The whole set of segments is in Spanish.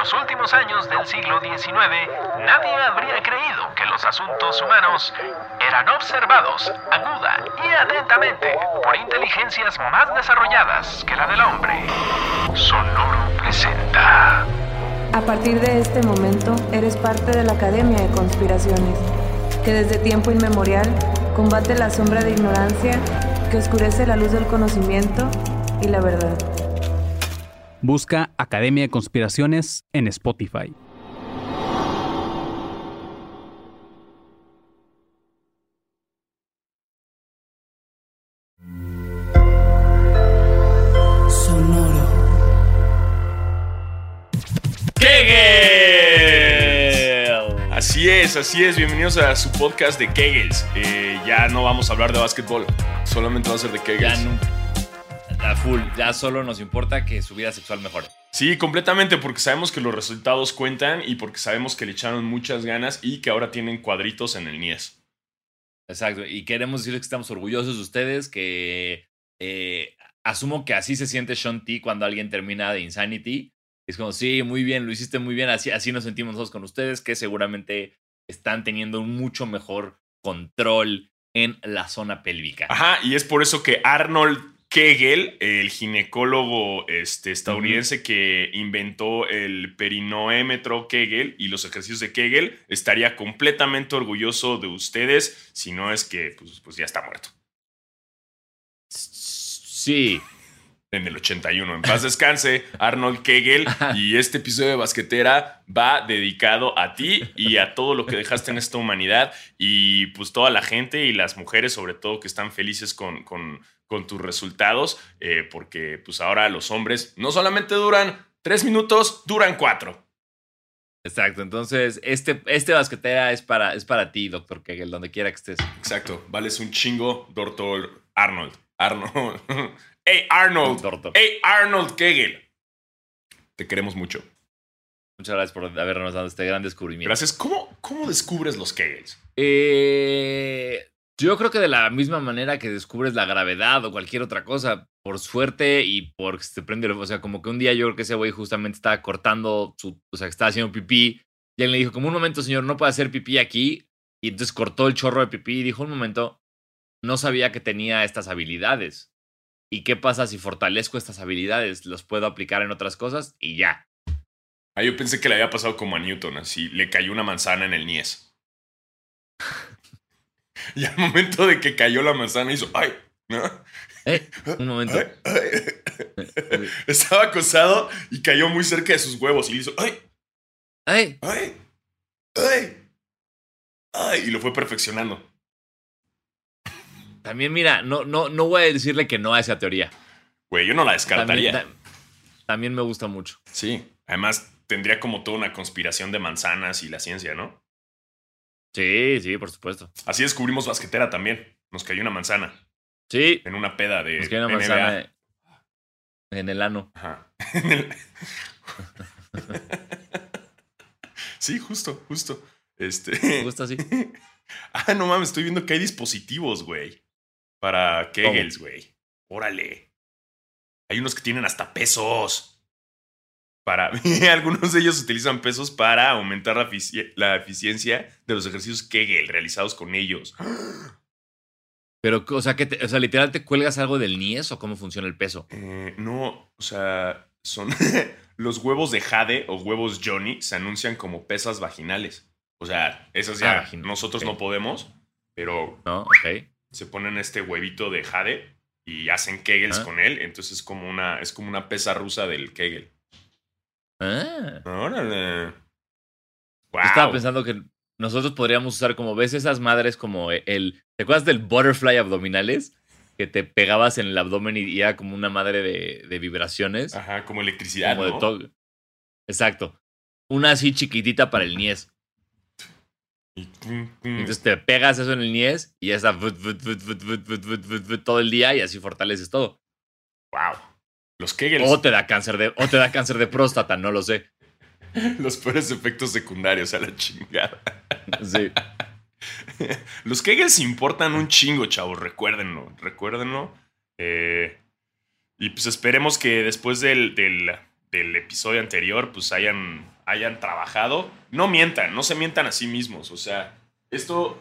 los últimos años del siglo XIX, nadie habría creído que los asuntos humanos eran observados aguda y atentamente por inteligencias más desarrolladas que la del hombre. Sonoro presenta. A partir de este momento, eres parte de la Academia de Conspiraciones, que desde tiempo inmemorial combate la sombra de ignorancia que oscurece la luz del conocimiento y la verdad. Busca Academia de Conspiraciones en Spotify. Sonoro. ¡Kegel! Así es, así es. Bienvenidos a su podcast de Kegels. Eh, ya no vamos a hablar de básquetbol, solamente va a ser de Ya Kegels. no. A full, ya solo nos importa que su vida sexual mejore. Sí, completamente, porque sabemos que los resultados cuentan y porque sabemos que le echaron muchas ganas y que ahora tienen cuadritos en el Nies. Exacto. Y queremos decirles que estamos orgullosos de ustedes, que eh, asumo que así se siente Sean T cuando alguien termina de Insanity. Es como, sí, muy bien, lo hiciste muy bien, así, así nos sentimos nosotros con ustedes, que seguramente están teniendo un mucho mejor control en la zona pélvica. Ajá, y es por eso que Arnold Kegel, el ginecólogo este, estadounidense que inventó el perinoémetro Kegel y los ejercicios de Kegel, estaría completamente orgulloso de ustedes, si no es que pues, pues ya está muerto. Sí. En el 81. En paz descanse, Arnold Kegel. Y este episodio de Basquetera va dedicado a ti y a todo lo que dejaste en esta humanidad. Y pues toda la gente y las mujeres, sobre todo, que están felices con, con, con tus resultados. eh, porque pues ahora los hombres no solamente duran tres minutos, duran cuatro. Exacto. Entonces, este, este basquetera es para, es para ti, doctor Kegel, donde quiera que estés. Exacto. Vales un chingo, doctor Arnold. Arnold. ¡Hey, Arnold! ¡Hey, Arnold Kegel! Te queremos mucho. Muchas gracias por habernos dado este gran descubrimiento. Gracias. ¿Cómo, cómo descubres los Kegels? Eh, yo creo que de la misma manera que descubres la gravedad o cualquier otra cosa, por suerte y porque se te prende, o sea, como que un día yo creo que ese güey justamente estaba cortando su, o sea, que estaba haciendo pipí y él le dijo, como un momento, señor, no puede hacer pipí aquí. Y entonces cortó el chorro de pipí y dijo, un momento, no sabía que tenía estas habilidades. ¿Y qué pasa si fortalezco estas habilidades? Los puedo aplicar en otras cosas y ya. Ah, yo pensé que le había pasado como a Newton, así le cayó una manzana en el niés. y al momento de que cayó la manzana hizo, ¡ay! ¿no? Eh, un momento. Ay, ay. Estaba acosado y cayó muy cerca de sus huevos y le hizo, ¡ay! Ay, ¡ay! ¡ay! ¡ay! Y lo fue perfeccionando. también mira, no, no, no voy a decirle que no a esa teoría. Güey, yo no la También, descartaría. ta- también me gusta mucho. Sí. Además, tendría como toda una conspiración de manzanas y la ciencia, ¿no? Sí, sí, por supuesto. Así descubrimos basquetera también. Nos cayó una manzana Sí, en una peda de que hay una NBA. manzana en el ano. Ajá. Sí, justo, justo. Este. ¿Te gusta así? Ah, no mames, estoy viendo que hay dispositivos, güey. Para Kegels, güey. Órale. Hay unos que tienen hasta pesos. Para. Algunos de ellos utilizan pesos para aumentar la, efici- la eficiencia de los ejercicios Kegel realizados con ellos. Pero, o sea, que te- o sea, literal te cuelgas algo del niés o cómo funciona el peso. Eh, no, o sea, son los huevos de Jade o huevos Johnny se anuncian como pesas vaginales. O sea, esas ya Ah, nosotros no podemos, pero se ponen este huevito de Jade y hacen Kegels Ah. con él, entonces es como una es como una pesa rusa del Kegel. Ah. Órale. Wow. Estaba pensando que nosotros podríamos usar como, ¿ves esas madres como el. ¿Te acuerdas del butterfly abdominales? Que te pegabas en el abdomen y era como una madre de, vibraciones. Ajá, como electricidad. Como ¿no? de todo. Exacto. Una así chiquitita para el niés. Entonces te pegas eso en el niés y ya está todo el día y así fortaleces todo. ¡Wow! Los Kegels, O te da cáncer de, o te da cáncer de próstata, no lo sé. los peores efectos secundarios a la chingada. Sí. Los Kegels importan un chingo, chavos. Recuérdenlo, recuérdenlo. Eh, y pues esperemos que después del, del, del episodio anterior, pues hayan, hayan trabajado. No mientan, no se mientan a sí mismos. O sea, esto,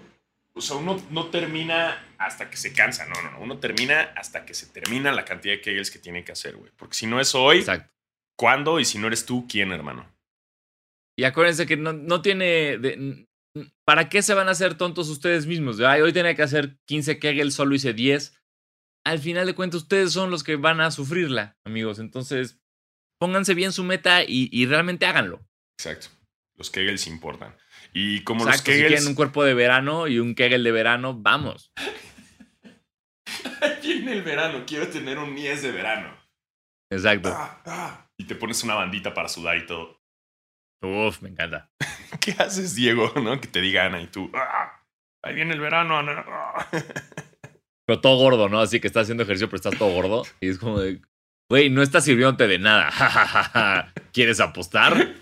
o sea, uno no termina hasta que se cansa. No, no, no. Uno termina hasta que se termina la cantidad de Kegels que tiene que hacer, güey. Porque si no es hoy, Exacto. ¿cuándo? Y si no eres tú, ¿quién, hermano? Y acuérdense que no, no tiene. de- ¿Para qué se van a hacer tontos ustedes mismos? Ay, hoy tenía que hacer 15 Kegel, solo hice 10. Al final de cuentas, ustedes son los que van a sufrirla, amigos. Entonces, pónganse bien su meta y, y realmente háganlo. Exacto. Los Kegels importan. Y como Exacto, los si Kegels. quieren un cuerpo de verano y un Kegel de verano, vamos. Viene el verano, quiero tener un Mies de verano. Exacto. Ah, ah. Y te pones una bandita para sudar y todo. Uf, me encanta. ¿Qué haces, Diego? ¿No? Que te diga Ana y tú. "Ah, ahí viene el verano, Ana. Ah". Pero todo gordo, ¿no? Así que estás haciendo ejercicio, pero estás todo gordo. Y es como de, güey, no estás sirviéndote de nada. ¿Quieres apostar?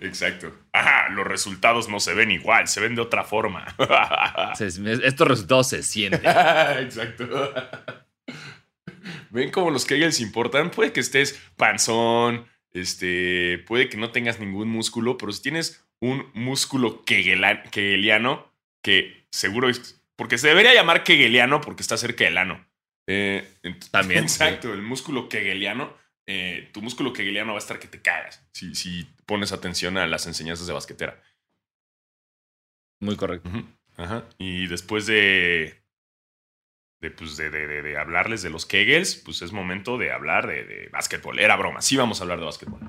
Exacto. Ajá, los resultados no se ven igual, se ven de otra forma. Estos resultados se sienten. Exacto. ¿Ven cómo los Kegels importan? Puede que estés panzón, este, puede que no tengas ningún músculo, pero si tienes un músculo kegela- kegeliano, que seguro es, porque se debería llamar kegeliano porque está cerca del ano. Eh, También, sí. Exacto, el músculo kegeliano, eh, tu músculo kegeliano va a estar que te cagas si, si pones atención a las enseñanzas de basquetera. Muy correcto. Ajá. Y después de. De, pues de, de- de- hablarles de los Kegels, pues es momento de hablar de, de básquetbol. Era broma, sí vamos a hablar de básquetbol.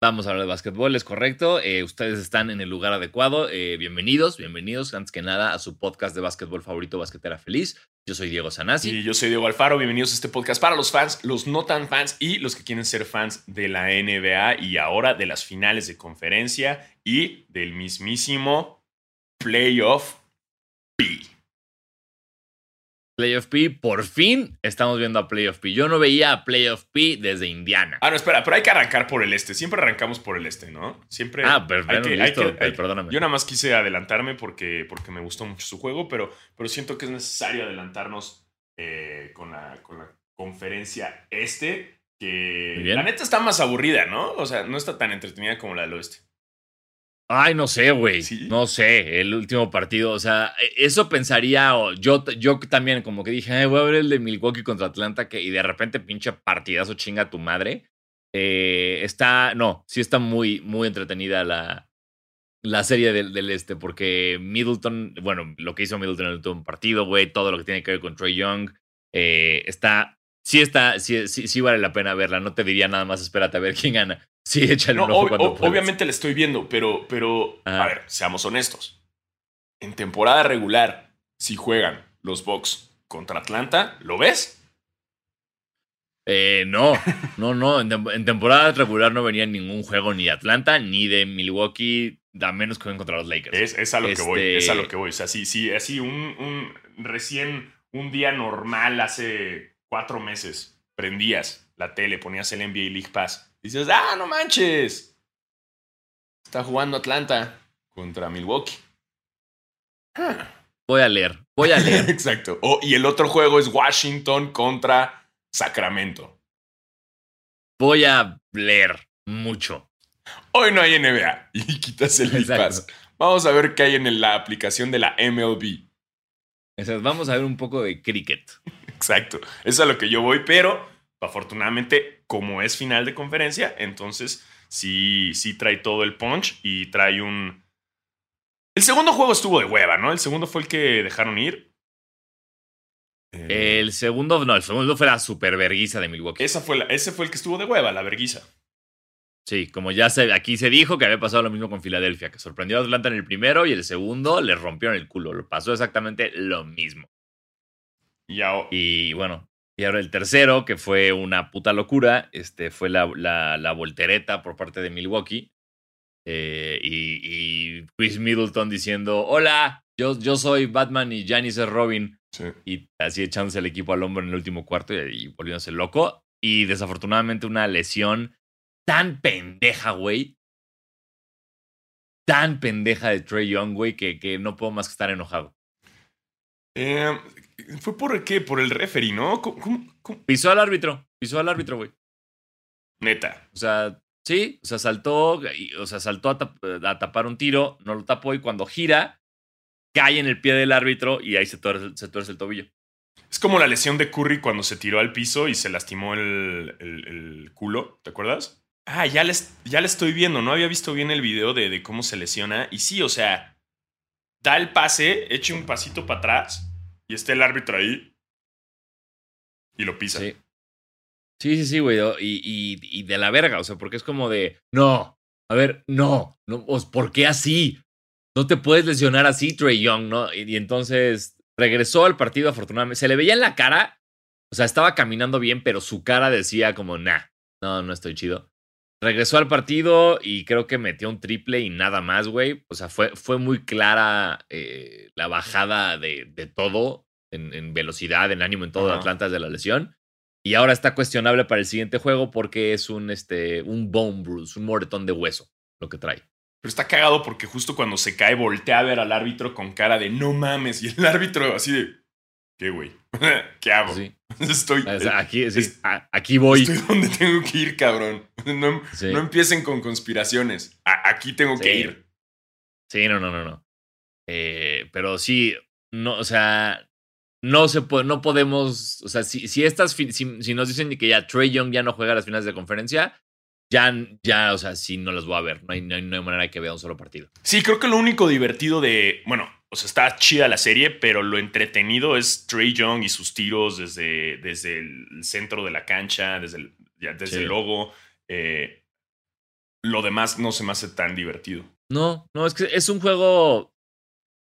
Vamos a hablar de básquetbol, es correcto. Eh, ustedes están en el lugar adecuado. Eh, bienvenidos, bienvenidos, antes que nada, a su podcast de básquetbol favorito, Basquetera Feliz. Yo soy Diego Sanasi. Y yo soy Diego Alfaro, bienvenidos a este podcast para los fans, los no tan fans y los que quieren ser fans de la NBA y ahora de las finales de conferencia y del mismísimo Playoff P. Playoff P, por fin estamos viendo a Playoff P. Yo no veía a Playoff P desde Indiana. Ah, no, espera, pero hay que arrancar por el este. Siempre arrancamos por el este, ¿no? Siempre. Ah, perfecto, listo. que- hay- perdóname. Yo nada más quise adelantarme porque, porque me gustó mucho su juego, pero, pero siento que es necesario adelantarnos eh, con, la, con la conferencia este, que la neta está más aburrida, ¿no? O sea, no está tan entretenida como la del oeste. Ay, no sé, güey. Sí. No sé, el último partido. O sea, e, eso pensaría. yo, yo también, como que dije, "Ay, voy a ver el de Milwaukee contra Atlanta, que, y de repente, pinche partidazo chinga a tu madre. Eh, está. No, sí está muy, muy entretenida la, la serie del, del este, porque Middleton, bueno, lo que hizo Middleton en el último partido, güey, todo lo que tiene que ver con Trey Young, eh, está. Sí está, sí, sí, sí vale la pena verla. No te diría nada más, espérate a ver quién gana. Sí, échale No, un ojo ob- cuando ob- puedas. obviamente la estoy viendo, pero, pero Ajá. a ver, seamos honestos. En temporada regular, si juegan los Bucks contra Atlanta, ¿lo ves? Eh, no, no, no. En, tem- en temporada regular no venía ningún juego ni de Atlanta ni de Milwaukee, a menos que jueguen contra los Lakers. Es, es a lo que voy, Este- es a lo que voy. O sea, sí, sí, así un, un recién un día normal hace cuatro meses, prendías la tele, ponías el NBA League Pass. Dices, ah, no manches. Está jugando Atlanta contra Milwaukee. Ah. Voy a leer, voy a leer. Exacto. Oh, y el otro juego es Washington contra Sacramento. Voy a leer mucho. Hoy no hay NBA. Y quitas el. Pass. Vamos a ver qué hay en la aplicación de la MLB. O sea, vamos a ver un poco de cricket. Exacto. Eso es a lo que yo voy, pero afortunadamente, como es final de conferencia, entonces sí, sí trae todo el punch y trae un. El segundo juego estuvo de hueva, ¿no? El segundo fue el que dejaron ir. Eh, El segundo, no, el segundo fue la super verguiza de Milwaukee. esa fue la- ese fue el que estuvo de hueva, la verguiza. Sí, como ya se, aquí se dijo que había pasado lo mismo con Filadelfia, que sorprendió a Atlanta en el primero y el segundo le rompieron el culo. Lo pasó exactamente lo mismo. Y ahora- Y bueno, y ahora el tercero, que fue una puta locura, este, fue la, la, la voltereta por parte de Milwaukee. Eh, y, y Chris Middleton diciendo, hola, yo, yo soy Batman y Giannis es Robin. sí. Y así echándose el equipo al hombro en el último cuarto y, y volviéndose loco. Y desafortunadamente una lesión tan pendeja, güey. Tan pendeja de Trey Young, güey, que, que no puedo más que estar enojado. Eh, ¿Fue por qué? Por el referee, ¿no? ¿Cómo-? Pisó al árbitro, pisó al árbitro, güey. Neta. O sea, sí, o sea, saltó, y- o sea, saltó a, tap- a tapar un tiro, no lo tapó y cuando gira, cae en el pie del árbitro y ahí se tuerce, se tuerce el tobillo. Es como la lesión de Curry cuando se tiró al piso y se lastimó el, el- el culo, ¿te acuerdas? Ah, ya les, ya le estoy viendo, no había visto bien el video de, de cómo se lesiona. Y sí, o sea, da el pase, eche un pasito para atrás y está el árbitro ahí y lo pisa. Sí. Sí, sí, güey. Y, y, y de la verga, o sea, porque es como de, no, a ver, no, no ¿por qué así? No te puedes lesionar así, Trey Young, ¿no? Y, y entonces regresó al partido, afortunadamente. Se le veía en la cara, o sea, estaba caminando bien, pero su cara decía como, nah, no, no estoy chido. Regresó al partido y creo que metió un triple y nada más, güey. O sea, fue, fue muy clara eh, la bajada de, de todo en, en velocidad, en ánimo, en todo de. Atlanta de la lesión. Y ahora está cuestionable para el siguiente juego porque es un, este, un bone bruise, un moretón de hueso, lo que trae. Pero está cagado porque justo cuando se cae voltea a ver al árbitro con cara de no mames y el árbitro así de ¿qué güey? ¿Qué hago? Sí. Estoy, O sea, aquí, sí, es- a- aquí voy. estoy donde tengo que ir, cabrón. No, Sí. no empiecen con conspiraciones. A- aquí tengo que ir. Sí, no, no, no, no. Eh, pero sí, no, o sea, no se puede, no podemos, o sea, si, si estas, si, si nos dicen que ya Trey Young ya no juega las finales de conferencia, ya, ya, o sea, sí no las voy a ver. No hay, no hay, no hay manera que vea un solo partido. Sí, creo que lo único divertido de. Bueno, o sea, está chida la serie, pero lo entretenido es Trey Young y sus tiros desde, desde el centro de la cancha, desde el, ya desde Sí. el logo. Eh, lo demás no se me hace tan divertido. No, no, es que es un juego.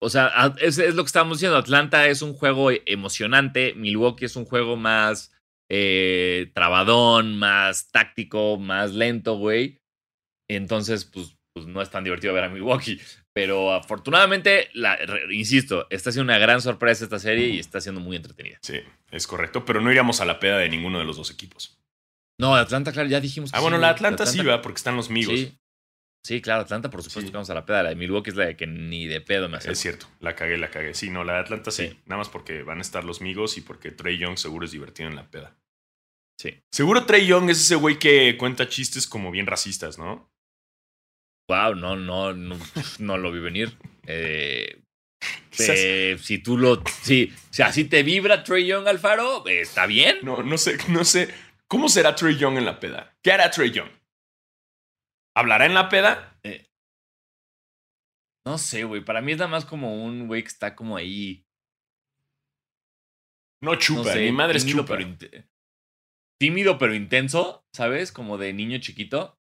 O sea, es, es lo que estábamos diciendo. Atlanta es un juego emocionante. Milwaukee es un juego más eh, trabadón, más táctico, más lento, güey. Entonces, pues, pues no es tan divertido ver a Milwaukee. Pero afortunadamente, la, insisto, está siendo una gran sorpresa esta serie y está siendo muy entretenida. Sí, es correcto, pero no iríamos a la peda de ninguno de los dos equipos. No, Atlanta, claro, ya dijimos que Ah, bueno, la. Atlanta, sí va, porque están los amigos. Sí. Sí, claro, Atlanta, por supuesto Sí. que vamos a la peda. La de Milwaukee es la de que ni de pedo me hace. Es cierto, la cagué, la cagué. Sí, no, la de Atlanta sí. Sí. Nada más porque van a estar los amigos y porque Trey Young seguro es divertido en la peda. Sí. Seguro Trey Young es ese güey que cuenta chistes como bien racistas, ¿no? Wow, no, no, no, no lo vi venir. Eh, eh, si tú lo. Si, si así te vibra Trey Young Alfaro, eh, está bien. No, no sé, no sé. ¿Cómo será Trey Young en la peda? ¿Qué hará Trey Young? ¿Hablará en la peda? No sé, güey. Para mí es nada más como un güey que está como ahí. No chupa, no sé, mi madre es chupa. pero tímido, pero intenso, ¿sabes? Como de niño chiquito.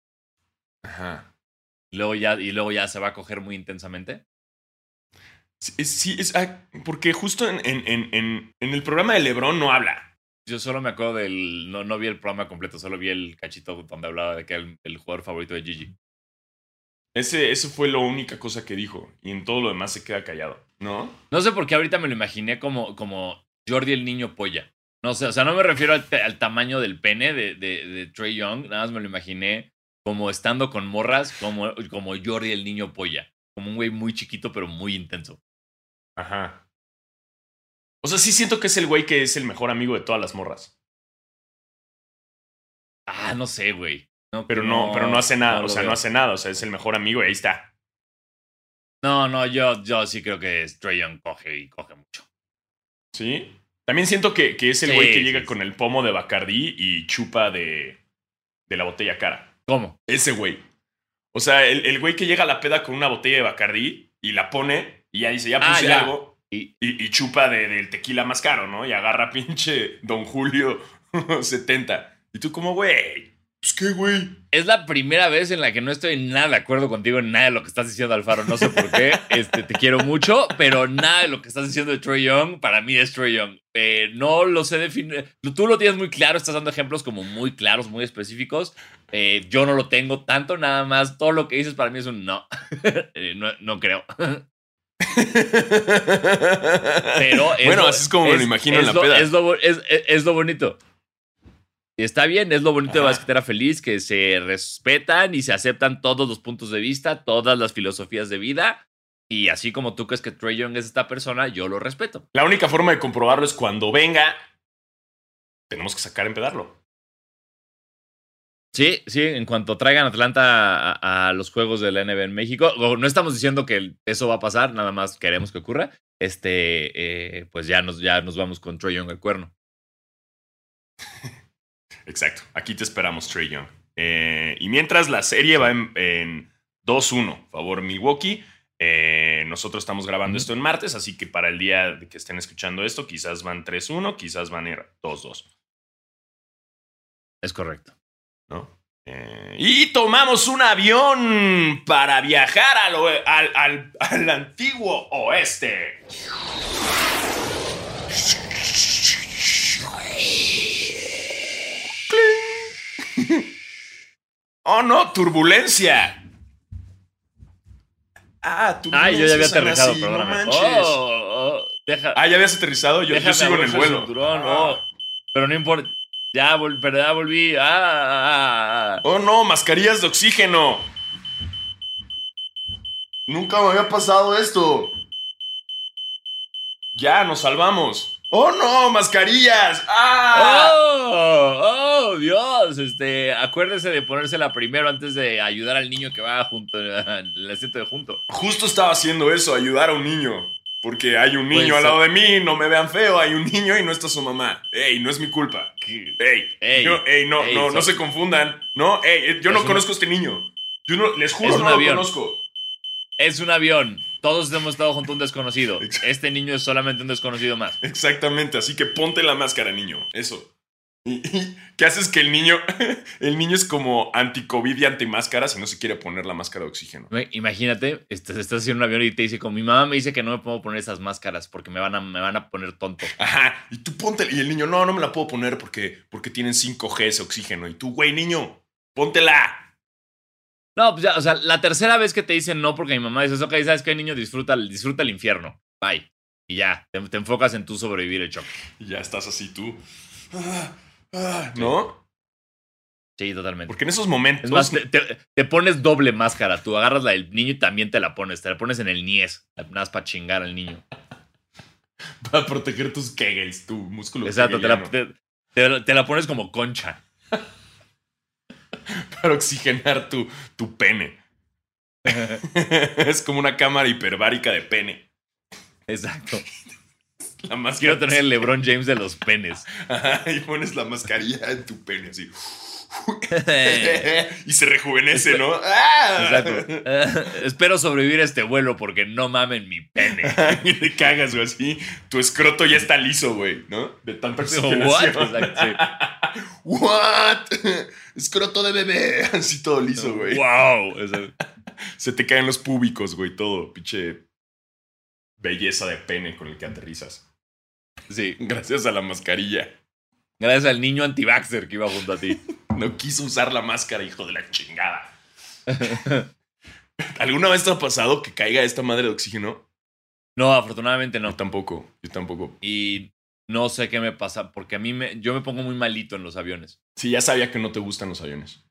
Ajá. Y luego ya, y luego ya se va a coger muy intensamente. Sí, es, sí, es- ah, porque justo en, en- en- en- el programa de LeBron no habla. Yo solo me acuerdo del. No, no vi el programa completo, solo vi el cachito donde hablaba de que era el, el jugador favorito de Gigi. Ese, eso fue la única cosa que dijo. Y en todo lo demás se queda callado. ¿No? No sé por qué ahorita me lo imaginé como, como Jordi el niño polla. No sé, o sea, no me refiero al, al tamaño del pene de, de, de Trey Young, nada más me lo imaginé como estando con morras, como, como Jordi el niño polla. Como un güey muy chiquito, pero muy intenso. Ajá. O sea, sí siento que es el güey que es el mejor amigo de todas las morras. Ah, no sé, güey. No, Pero no, pero no hace nada. lo o sea, veo. no hace nada. O sea, es el mejor amigo y ahí está. No, no, yo, yo sí creo que Trey Young coge y coge mucho. ¿Sí? También siento que, que es el Sí, güey que sí, llega sí. con el pomo de Bacardí y chupa de, de la botella cara. ¿Cómo? Ese güey. O sea, el, el güey que llega a la peda con una botella de Bacardí y la pone y ya dice, ya Ah, puse ya. algo. Y, Y, y chupa de- del tequila más caro, ¿no? Y agarra pinche Don Julio 70. Y tú como, güey, pues qué, güey. Es la primera vez en la que no estoy nada de acuerdo contigo en nada de lo que estás diciendo, Alfaro. No sé por qué. Este, te quiero mucho, pero nada de lo que estás diciendo de Trey Young para mí es Trey Young. Eh, no lo sé definir. Tú lo tienes muy claro, estás dando ejemplos como muy claros, muy específicos. Eh, yo no lo tengo tanto, nada más. Todo lo que dices para mí es un no. Eh, no, no creo. Pero es bueno, lo- así es como me lo imagino en la lo- peda. Es lo, es- es- es lo bonito. Está bien, es lo bonito de Ajá. Basquetera Feliz, que se respetan y se aceptan todos los puntos de vista, todas las filosofías de vida. Y así como tú crees que Trey Young es esta persona, yo lo respeto. La única forma de comprobarlo es cuando venga. Tenemos que sacar a empedarlo. Sí, sí, en cuanto traigan Atlanta a, a los juegos de la NBA en México, no estamos diciendo que eso va a pasar, nada más queremos que ocurra. Este, eh, pues ya nos, ya nos vamos con Troy Young al cuerno. Exacto. Aquí te esperamos, Trey Young. Eh, y mientras la serie va en, en 2-1, favor Milwaukee. Eh, nosotros estamos grabando esto en martes, así que para el día de que estén escuchando esto, quizás van 3-1, quizás van a ir 2-2. Es correcto. ¿No? Eh, y tomamos un avión para viajar al, al, al- al antiguo oeste. ¡Oh no! ¡Turbulencia! Ah, Ah, yo ya había aterrizado, así, no perdóname. Oh, oh, deja, Ah, ya habías aterrizado. Yo, yo sigo en el vuelo. cinturón, Ah. oh. pero no importa. Ya, vol- volví. Ah, ah, ah, ah. Oh no, mascarillas de oxígeno. Nunca me había pasado esto. Ya, nos salvamos. Oh no, mascarillas. Ah. ¡Oh! ¡Oh, Dios! Este, acuérdese de ponérsela primero antes de ayudar al niño que va junto al asiento de junto. Justo estaba haciendo eso, ayudar a un niño. Porque hay un niño Pues, al lado de mí, no me vean feo, hay un niño y no está su mamá. Ey, no es mi culpa. Ey, Ey, yo- ey, no, ey, no, no se confundan. No, ey, eh, yo no conozco a este niño. Yo no, les juro, no lo conozco. Es un avión. Todos hemos estado junto a un desconocido. Este niño es solamente un desconocido más. Exactamente, así que ponte la máscara, niño. Eso. ¿Y, y qué haces que el niño, el niño es como anti-COVID y anti-máscara si no se quiere poner la máscara de oxígeno? Imagínate, estás, estás en un avión y te dice, como mi mamá me dice que no me puedo poner esas máscaras porque me van a, me van a poner tonto. Ajá, y tú ponte, y el niño, no, no me la puedo poner porque, porque tienen 5G ese oxígeno. Y tú, güey, niño, póntela. No, pues ya, o sea, la tercera vez que te dicen no porque mi mamá dice, ok, ¿sabes qué, niño? Disfruta, disfruta el infierno. Bye. Y ya, te, te enfocas en tú sobrevivir el choque. Y ya estás así tú. Ah, ah, ¿No? Sí, totalmente. Porque en esos momentos... Es más, te, te- te pones doble máscara. Tú agarras la del niño y también te la pones. Te la pones en el niés. Nada más para chingar al niño. Para proteger tus kegels, tu músculo Exacto, la, te la pones como concha. Para oxigenar tu, tu pene. es como una cámara hiperbárica de pene. Exacto. La máscara Quiero tener el LeBron James de los penes. Ajá, y pones la mascarilla en tu pene así. y se rejuvenece, ¿no? ¡Ah! Exacto. Espero sobrevivir a este vuelo porque no mamen mi pene. y te cagas, güey, así. Tu escroto ya está liso, güey, ¿no? De tanta What? oxigenación. Exacto, sí. What? Escroto de bebé. Así todo liso, güey. Wow. Se te caen los púbicos, güey, todo. Pinche belleza de pene con el que aterrizas. Sí. Gracias a la mascarilla. Gracias al niño anti-vaxxer que iba junto a ti. No quiso usar la máscara, hijo de la chingada. ¿Alguna vez te ha pasado que caiga esta madre de oxígeno? No, afortunadamente Yo no. tampoco, yo tampoco. Y no sé qué me pasa porque a mí me, yo me pongo muy malito en los aviones. Sí, ya sabía que no te gustan los aviones.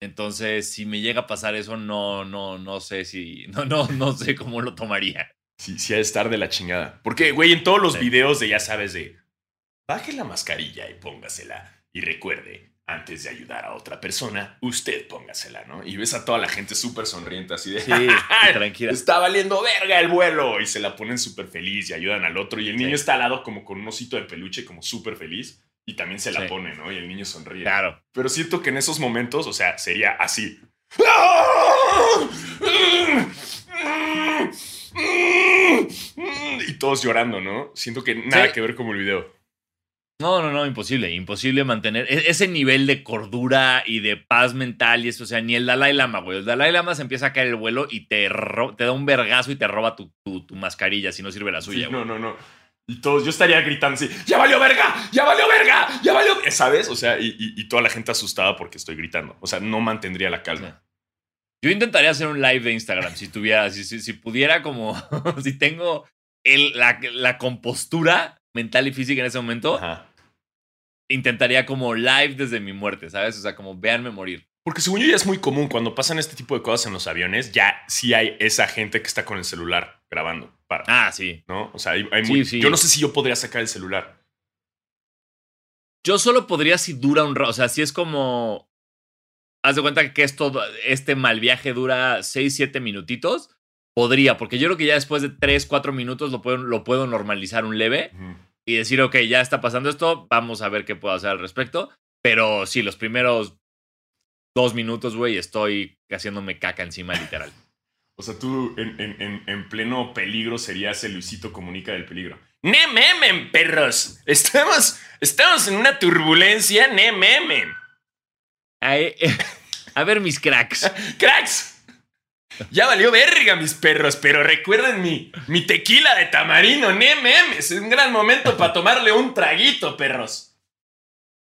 Entonces, si me llega a pasar eso, no, no, no sé si, no, no, no sé cómo lo tomaría. Sí, sí ha de estar de la chingada. Porque, güey, en todos los Sí. videos de ya sabes de baje la mascarilla y póngasela. Y recuerde, antes de ayudar a otra persona, usted póngasela, ¿no? Y ves a toda la gente súper sonriente así de Sí, tranquila. Está valiendo verga el vuelo. Y se la ponen súper feliz y ayudan al otro. Y el niño Sí. está al lado como con un osito de peluche, como súper feliz. Y también se la Sí. pone, ¿no? Y el niño sonríe. Claro. Pero siento que en esos momentos, o sea, sería así. Y todos llorando, ¿no? Siento que nada Sí. que ver como el video. No, no, no, imposible, imposible mantener e- ese nivel de cordura y de paz mental y eso, o sea, ni el Dalai Lama, güey. El Dalai Lama se empieza a caer el vuelo y te, ro- te da un vergazo y te roba tu, tu- tu mascarilla si no sirve la Sí, suya, güey. no, no, no. Y todos, yo estaría gritando así, ¡ya valió verga! ¡Ya valió verga! ¡Ya valió! ¿Sabes? O sea, y, y- y toda la gente asustada porque estoy gritando. O sea, no mantendría la calma. Yo intentaría hacer un live de Instagram si tuviera, si, si, si pudiera como, si tengo el- la, la compostura mental y física en ese momento, Ajá. intentaría como live desde mi muerte, ¿sabes? O sea, como véanme morir. Porque según yo ya es muy común cuando pasan este tipo de cosas en los aviones, ya sí hay esa gente que está con el celular grabando. Para, Ah, sí. ¿No? O sea, hay, hay Sí, muy- sí. yo no sé si yo podría sacar el celular. Yo solo podría si dura un rato, o sea, si es como haz de cuenta que esto, este mal viaje dura 6, 7 minutitos, podría, porque yo creo que ya después de 3, 4 minutos lo puedo, lo puedo normalizar un leve y decir, ok, ya está pasando esto, vamos a ver qué puedo hacer al respecto. Pero sí, los primeros dos minutos, güey, estoy haciéndome caca encima, literal. O sea, tú en, en- en- en pleno peligro serías el Luisito Comunica del peligro. ¡Ne memen, perros! Estamos, estamos en una turbulencia, ¡ne a ver, mis cracks. ¡Cracks! Ya valió verga, mis perros, pero recuerden mi, mi tequila de tamarino, ¡ne memes! Es un gran momento para tomarle un traguito, perros.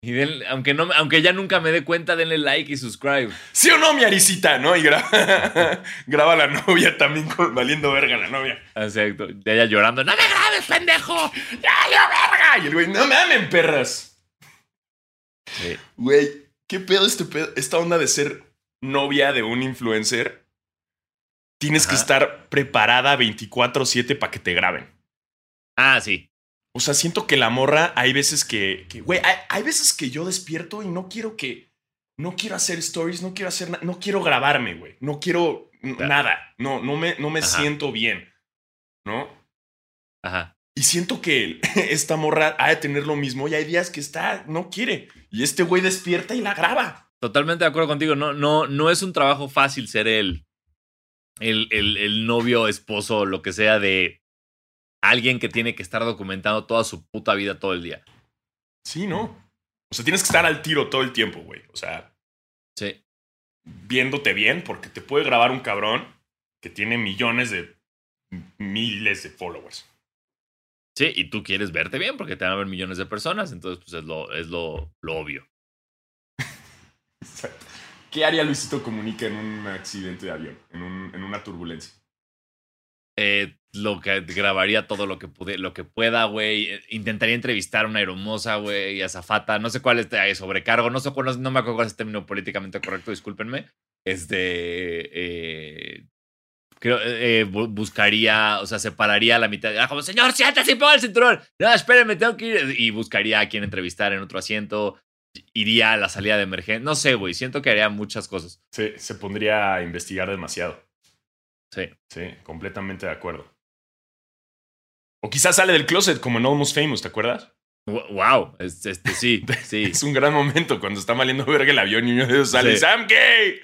Y den- aunque, no, aunque ya nunca me dé cuenta, denle like y subscribe. ¿Sí o no, mi Arisita? ¿No? Y graba, graba la novia también con, valiendo verga la novia. Exacto. De ella llorando. ¡No me grabes, pendejo! ¡Ya valió verga! Y el güey, ¡no mamen, perras! Sí. Güey, ¿qué pedo este pedo? Esta onda de ser novia de un influencer. Tienes que estar preparada 24-7 para que te graben. Ah, sí. O sea, siento que la morra, hay veces que, güey, hay, hay veces que yo despierto y no quiero que, no quiero hacer stories, no quiero hacer nada, no quiero grabarme, güey, no quiero Claro. nada, no, no me, no me Ajá. siento bien, ¿no? Ajá. Y siento que esta morra ha de tener lo mismo y hay días que está, no quiere. Y este güey despierta y la graba. Totalmente de acuerdo contigo. No, no, no es un trabajo fácil ser el, el, el, el novio, esposo, lo que sea de alguien que tiene que estar documentando toda su puta vida todo el día. Sí, ¿no? O sea, tienes que estar al tiro todo el tiempo, güey. O sea, Sí. viéndote bien porque te puede grabar un cabrón que tiene millones de miles de followers. Sí, y tú quieres verte bien porque te van a ver millones de personas, entonces pues es lo, es lo, lo obvio. ¿Qué haría Luisito Comunica en un accidente de avión? En, un- en una turbulencia. Eh, lo que grabaría todo lo que pude, lo que pueda, güey. Eh, Intentaría entrevistar a una hermosa, güey, a Zafata. No sé cuál es eh, sobrecargo, no sé cuál, no, no me acuerdo cuál es el término políticamente correcto, discúlpenme. Este. eh, creo, eh, eh, bu- buscaría, o sea, separaría la mitad. Ah, como, señor, siéntese y ponga el cinturón. No, espérenme, tengo que ir. Y buscaría a quien entrevistar en otro asiento. Iría a la salida de emergencia. No sé, güey. Siento que haría muchas cosas. Sí, se pondría a investigar demasiado. Sí. Sí, completamente de acuerdo. O quizás sale del closet como en Almost Famous, ¿te acuerdas? Wow. Este, este, sí, sí. Es un gran momento cuando está valiendo verga el avión y uno de ellos sale, Sí. ¡Sam gay!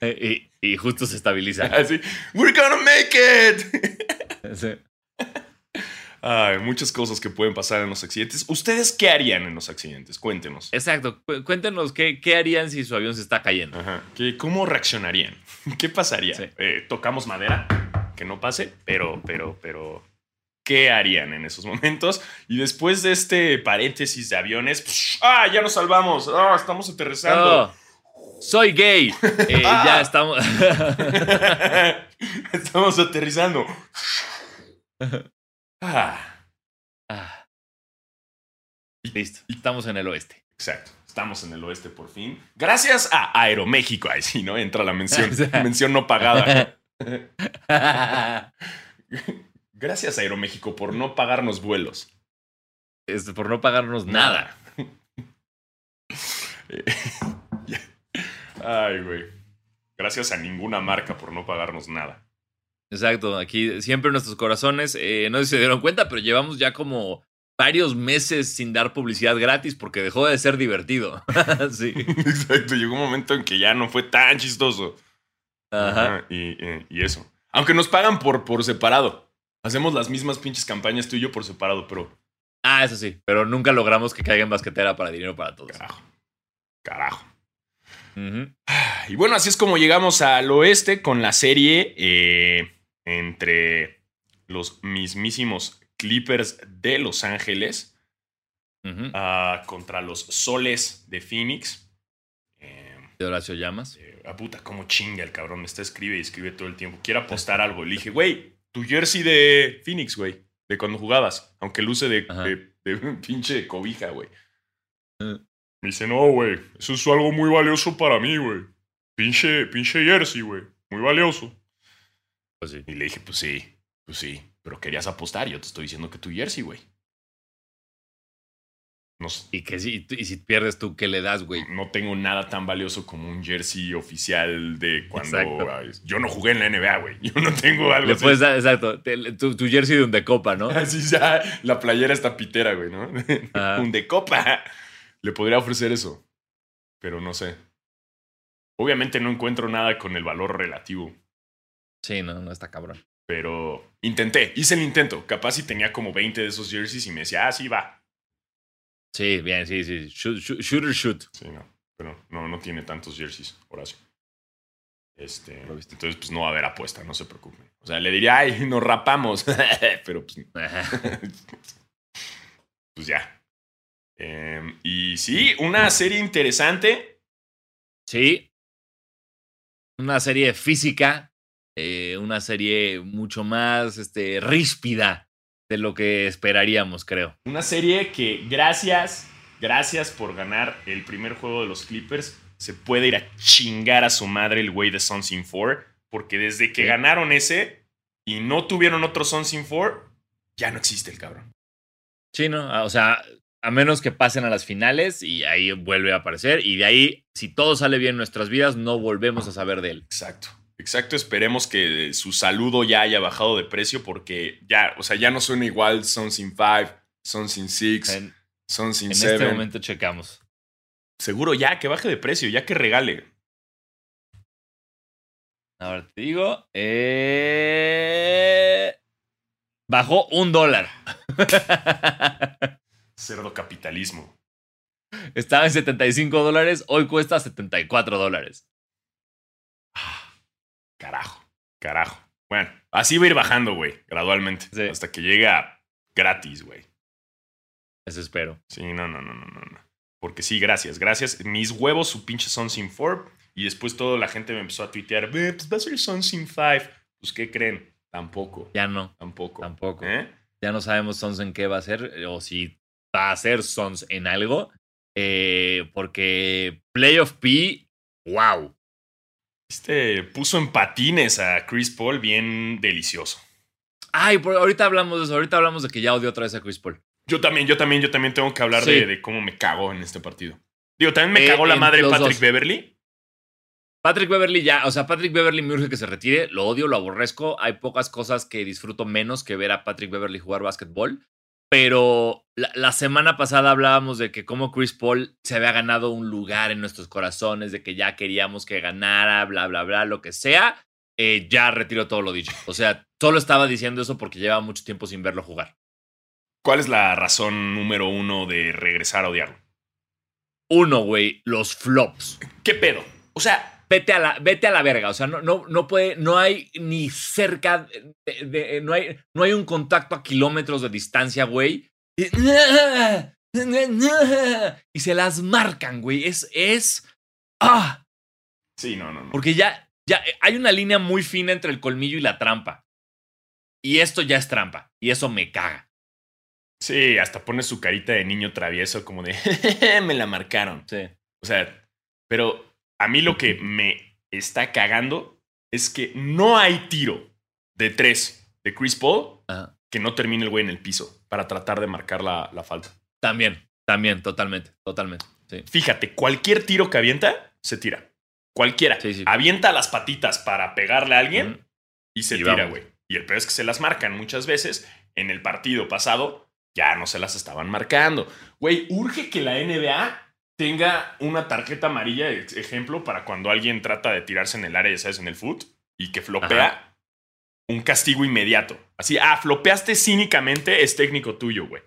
Eh, y, y justo se estabiliza. Así, ¡We're gonna make it! Sí. Ay, muchas cosas que pueden pasar en los accidentes. ¿Ustedes qué harían en los accidentes? Cuéntenos. Exacto. Cu- Cuéntenos qué, qué harían si su avión se está cayendo. Ajá. ¿Qué- ¿Cómo reaccionarían? ¿Qué pasaría? Sí. Eh, tocamos madera, que no pase, pero, pero, pero, ¿qué harían en esos momentos? Y después de este paréntesis de aviones, psh, ¡ah, ya nos salvamos! ¡Ah, estamos aterrizando! Oh, soy gay. Eh, Ah. Ya estamos. estamos aterrizando. Ah, Ah. Listo. Estamos en el oeste. exacto. Estamos en el oeste por fin. Gracias a Aeroméxico. Ahí sí, ¿no? Entra la mención, mención no pagada. Gracias a Aeroméxico por no pagarnos vuelos. Este, por no pagarnos nada. Ya. Ay, güey. Gracias a ninguna marca por no pagarnos nada. Exacto. Aquí siempre en nuestros corazones. eh, no sé si se dieron cuenta, pero llevamos ya como varios meses sin dar publicidad gratis porque dejó de ser divertido. sí. Exacto. Llegó un momento en que ya no fue tan chistoso. Ajá. Ajá, y, y eso. Aunque nos pagan por, por separado. Hacemos las mismas pinches campañas tú y yo por separado, pero Ah, eso sí. Pero nunca logramos que caiga en basquetera para dinero para todos. carajo. Carajo. Ujú. Y bueno, así es como llegamos al oeste con la serie eh, entre los mismísimos Clippers de Los Ángeles ah, contra los Soles de Phoenix. Eh, De Horacio Llamas. eh, ah, puta, cómo chinga el cabrón. Me está escribe y escribe todo el tiempo. Quiero apostar algo. Le dije, güey, tu jersey de Phoenix, güey. De cuando jugabas. Aunque luce de, de, de pinche cobija, güey. Eh. Me dice, no, güey. Eso es algo muy valioso para mí, güey. Pinche, pinche jersey, güey. Muy valioso. Pues sí. Y le dije, pues sí, pues sí. Pero querías apostar. Yo te estoy diciendo que tu jersey, güey. No, s- Y que si, y si pierdes tú, ¿qué le das, güey? no tengo nada tan valioso como un jersey oficial de cuando Exacto. yo no jugué en la NBA, güey. Yo no tengo algo Le así. puedes dar, exacto, tu, tu jersey de un de copa, ¿no? Así ya, la playera está pitera, güey, ¿no? Un de copa. Le podría ofrecer eso. Pero no sé. Obviamente no encuentro nada con el valor relativo. Sí, no, no está cabrón. Pero intenté, hice el intento. Capaz si tenía como 20 de esos jerseys y me decía, ah, sí, va. Sí, bien, sí, sí. Shoot, shoot, shoot or shoot. Sí, no. Pero no, no tiene tantos jerseys, Horacio. Este, entonces, pues no va a haber apuesta, no se preocupen. O sea, le diría, ay, nos rapamos. Pero pues, pues ya. Em, y sí, una serie interesante. Sí. Una serie física, eh, una serie mucho más este, ríspida de lo que esperaríamos, creo. Una serie que gracias, gracias por ganar el primer juego de los Clippers, se puede ir a chingar a su madre el güey de Sons in 4, porque desde que Sí. ganaron ese y no tuvieron otro Sons in 4, ya no existe el cabrón. Sí, ¿no? Ah, O sea, a menos que pasen a las finales y ahí vuelve a aparecer. Y de ahí, si todo sale bien en nuestras vidas, no volvemos a saber de él. Exacto. Exacto, esperemos que su saludo ya haya bajado de precio porque ya, o sea, ya no suena igual Sons in 5, Sons in 6, En, Sons in en 7. este momento checamos. Seguro ya, que baje de precio, ya que regale. Ahora te digo. eh, Bajó un dólar. Cerdo capitalismo. Estaba en 75 dólares, hoy cuesta 74 dólares. Carajo, carajo. Bueno, así va a ir bajando, güey, gradualmente. Sí. Hasta que llegue a gratis, güey. Eso espero. Sí, no, no, no, no, no. no. Porque sí, gracias, gracias. Mis huevos, su pinche Sons in 4. Y después toda la gente me empezó a tuitear, "Ve, pues va a ser Sons in 5. Pues, ¿qué creen? Tampoco, Ya no, tampoco. tampoco. ¿Eh? Ya no sabemos Sons en qué va a ser o si va a ser Sons en algo. eh, porque Playoff P, wow. Este puso en patines a Chris Paul bien delicioso. Ay, por- ahorita hablamos de eso. Ahorita hablamos de que ya odio otra vez a Chris Paul. Yo también, yo también, yo también tengo que hablar Sí. de, de cómo me cagó en este partido. Digo, también me Eh, cagó la madre Patrick dos. Beverly. Patrick Beverly ya, o sea, Patrick Beverly me urge que se retire. Lo odio, lo aborrezco. Hay pocas cosas que disfruto menos que ver a Patrick Beverly jugar básquetbol. Pero la, la semana pasada hablábamos de que como Chris Paul se había ganado un lugar en nuestros corazones, de que ya queríamos que ganara, bla, bla, bla, lo que sea. Eh, ya retiro todo lo dicho. O sea, solo estaba diciendo eso porque llevaba mucho tiempo sin verlo jugar. ¿Cuál es la razón número uno de regresar a odiarlo? Uno, güey, los flops. ¿Qué pedo? O sea, Vete a la, vete a la verga. O sea, no, no, no puede, no hay ni cerca de, de- no hay, no hay un contacto a kilómetros de distancia, güey. Y, y se las marcan, güey. Es, es, ah, sí, no, no, no. porque ya, ya hay una línea muy fina entre el colmillo y la trampa. Y esto ya es trampa. Y eso me caga. Sí, hasta pone su carita de niño travieso como de me la marcaron. Sí. O sea, pero a mí lo que me está cagando es que no hay tiro de tres de Chris Paul Ajá. que no termine el güey en el piso para tratar de marcar la, la falta. También, también, totalmente, totalmente. Sí. Fíjate, cualquier tiro que avienta, se tira. Cualquiera. Sí, sí. Avienta las patitas para pegarle a alguien y se Y tira, güey. Y el peor es que se las marcan muchas veces. En el partido pasado ya no se las estaban marcando. Güey, urge que la NBA tenga una tarjeta amarilla, ejemplo, para cuando alguien trata de tirarse en el área, ya sabes, en el foot, y que flopea, un castigo inmediato. Así, ah, flopeaste cínicamente, es técnico tuyo, güey.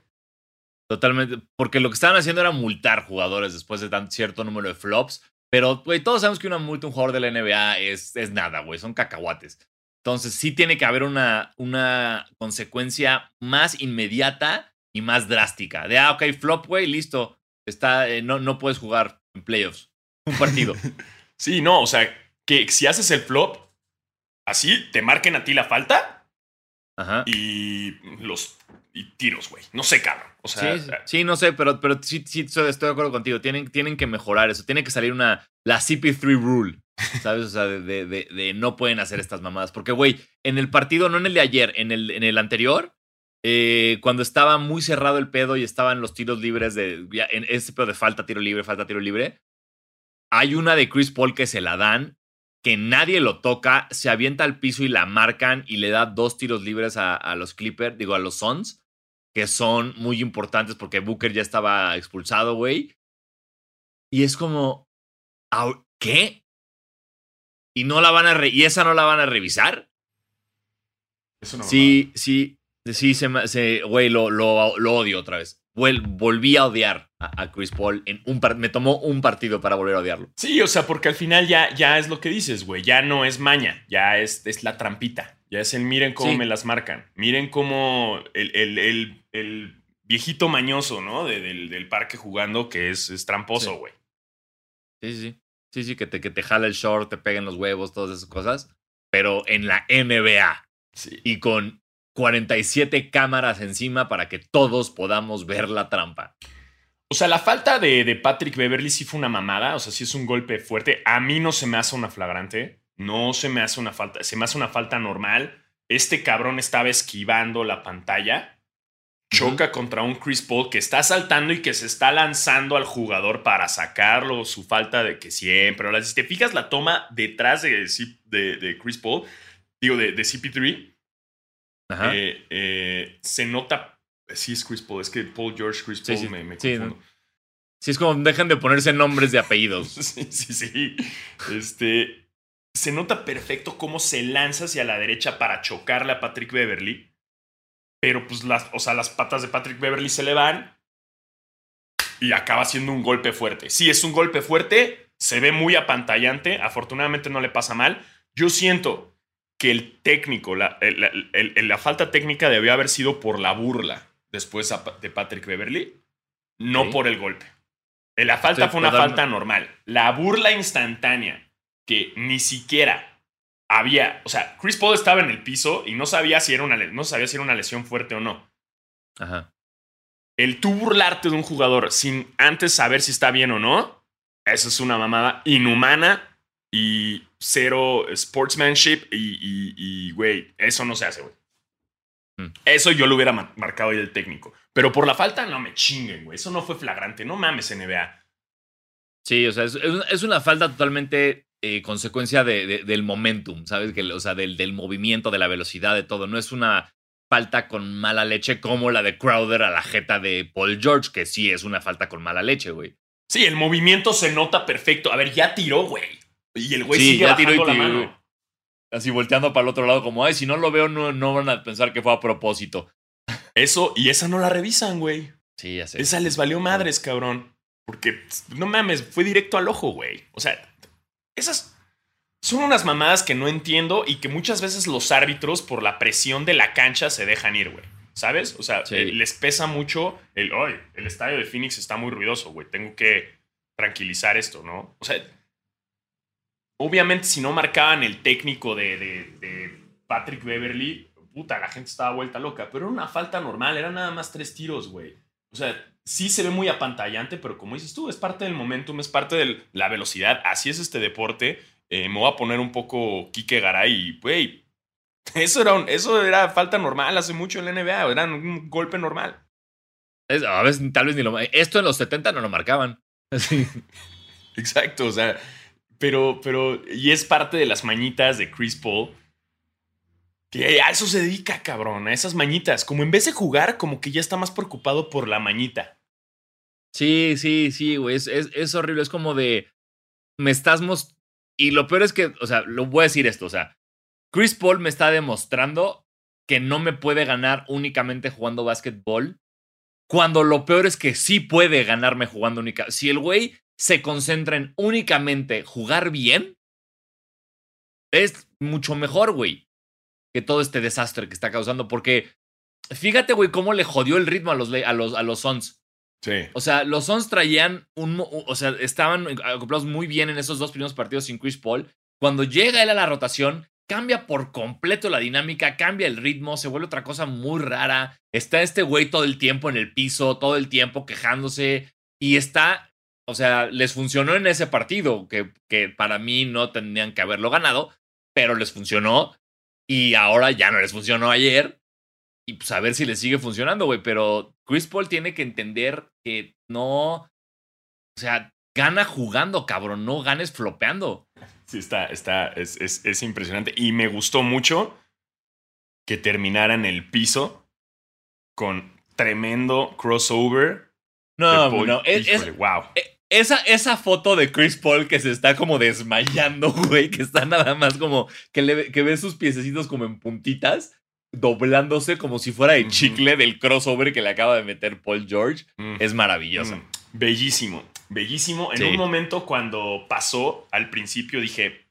Totalmente. Porque lo que estaban haciendo era multar jugadores después de tan cierto número de flops. Pero, güey, todos sabemos que una multa a un jugador de la NBA es, es nada, güey. Son cacahuates. Entonces, sí tiene que haber una, una consecuencia más inmediata y más drástica. De, ah, ok, flop, güey, listo. Está, eh, no, no puedes jugar en playoffs. Un partido. Sí, no, o sea, que si haces el flop, así te marquen a ti la falta Ajá. y los y tiros, güey. No sé, cabrón. O sea, Sí, sí, sí, no sé, pero, pero sí, sí estoy estoy de acuerdo contigo. Tienen, tienen que mejorar eso. Tiene que salir una. La CP3 rule. ¿Sabes? O sea, de, de- de- de no pueden hacer estas mamadas. Porque, güey, en el partido, no en el de ayer, en el, en el anterior, eh, cuando estaba muy cerrado el pedo y estaban los tiros libres de. ya, en este pedo de falta, tiro libre, falta, tiro libre. Hay una de Chris Paul que se la dan, que nadie lo toca, se avienta al piso y la marcan y le da dos tiros libres a, a los Clippers, digo, a los Suns, que son muy importantes porque Booker ya estaba expulsado, güey. Y es como. "Au- ¿Qué? ¿Y no la van a re- ¿Y esa no la van a revisar? Una Sí, sí, sí, se, me- se- güey, lo, lo, lo odio otra vez. Volví a odiar a, a Chris Paul en un par- me tomó un partido para volver a odiarlo. Sí, o sea, porque al final ya, ya es lo que dices, güey. Ya no es maña, ya es, es la trampita. Ya es el miren cómo Sí. me las marcan. Miren cómo el, el- el- el viejito mañoso, ¿no? De- del, del parque jugando que es, es tramposo, Sí. güey. Sí, sí, sí. Sí, sí, que te, que te jala el short, te peguen los huevos, todas esas cosas. Pero en la NBA Sí. y con 47 cámaras encima para que todos podamos ver la trampa. O sea, la falta de, de Patrick Beverly sí fue una mamada. O sea, sí es un golpe fuerte. A mí no se me hace una flagrante. No se me hace una falta. Se me hace una falta normal. Este cabrón estaba esquivando la pantalla. Choca contra un Chris Paul que está saltando y que se está lanzando al jugador para sacarlo. Su falta de que siempre. Ahora, si te fijas la toma detrás de, de, de Chris Paul, digo, de, de CP3, Ajá. Eh, eh, se nota. Sí, es Chris Paul. Es que Paul George, Chris Paul sí. me, me Sí, confundo. Sí, es como dejen de ponerse nombres de apellidos. Sí, sí, sí. Este. Se nota perfecto cómo se lanza hacia la derecha para chocarle a Patrick Beverly. Pero, pues, las, o sea, las patas de Patrick Beverly se le van. Y acaba siendo un golpe fuerte. Sí, es un golpe fuerte. Se ve muy apantallante. Afortunadamente no le pasa mal. Yo siento que el técnico, la, la- falta técnica debió haber sido por la burla después de Patrick Beverly, no por el golpe. Eh, La falta Estoy fue una totalmente- falta normal. La burla instantánea, que ni siquiera había. O sea, Chris Paul estaba en el piso y no sabía si era una, no sabía si era una lesión fuerte o no. Ajá. El tú burlarte de un jugador sin antes saber si está bien o no, eso es una mamada inhumana y cero sportsmanship. Y, güey, eso no se hace, güey. Mm. Eso yo lo hubiera ma- marcado ahí el técnico. Pero por la falta, no me chinguen, güey. Eso no fue flagrante. No mames, NBA. Sí, o sea, es, una- es una falta totalmente eh, consecuencia de- de- del momentum, ¿sabes? Que, o sea, del, del movimiento, de la velocidad, de todo. No es una falta con mala leche como la de Crowder a la jeta de Paul George, que sí es una falta con mala leche, güey. Sí, el movimiento se nota perfecto. A ver, ya tiró, güey. Y el güey Sí, sigue ya tiró y tiró. Así volteando para el otro lado, como, ay, si no lo veo, no, no van a pensar que fue a propósito. Eso, y esa no la revisan, güey. Sí, ya sé. Esa les valió madres, cabrón. Porque, no mames, fue directo al ojo, güey. O sea, esas son unas mamadas que no entiendo y que muchas veces los árbitros, por la presión de la cancha, se dejan ir, güey. ¿Sabes? O sea, Sí. eh, les pesa mucho el, "Ay, el estadio de Phoenix está muy ruidoso, güey. Tengo que tranquilizar esto, ¿no? O sea, obviamente si no marcaban el técnico de, de- de Patrick Beverly, puta, la gente estaba vuelta loca. Pero era una falta normal, eran nada más tres tiros, güey. O sea, sí se ve muy apantallante, pero como dices tú, es parte del momentum, es parte de la velocidad. Así es este deporte. Eh, me voy a poner un poco Kike Garay güey, eso era, un- eso era falta normal hace mucho en la NBA, era un golpe normal. Es- a veces tal vez ni lo... Esto en los 70 no lo marcaban. Sí. Exacto, o sea, pero, pero, y es parte de las mañitas de Chris Paul. Que a eso se dedica, cabrón, a esas mañitas. Como en vez de jugar, como que ya está más preocupado por la mañita. Sí, sí, sí, güey. Es, es, es horrible. Es como de. Me estás mos- Y lo peor es que, o sea, lo voy a decir esto. O sea, Chris Paul me está demostrando que no me puede ganar únicamente jugando básquetbol. Cuando lo peor es que sí puede ganarme jugando única. Si el güey se concentra en únicamente jugar bien, es mucho mejor, güey, que todo este desastre que está causando. Porque fíjate, güey, cómo le jodió el ritmo a los, a los, a los Suns. Sí. O sea, los Suns traían un. O sea, estaban acoplados muy bien en esos dos primeros partidos sin Chris Paul. Cuando llega él a la rotación, cambia por completo la dinámica, cambia el ritmo, se vuelve otra cosa muy rara. Está este güey todo el tiempo en el piso, todo el tiempo quejándose. Y está. O sea, les funcionó en ese partido, que, que para mí no tendrían que haberlo ganado, pero les funcionó. Y ahora ya no les funcionó ayer. y pues a ver si le sigue funcionando, güey. Pero Chris Paul tiene que entender que no. O sea, gana jugando, cabrón. No ganes flopeando. Sí, está, está, es, es, es impresionante. Y me gustó mucho que terminara en el piso con tremendo crossover. No, no. Es, es- Híjole, wow. Esa, esa foto de Chris Paul que se está como desmayando, güey, que está nada más como que, le, ve- que ve sus piececitos como en puntitas, doblándose como si fuera de chicle del crossover que le acaba de meter Paul George, Mm. es maravillosa. Mm, Bellísimo, bellísimo. En Sí. un momento cuando pasó, al principio dije,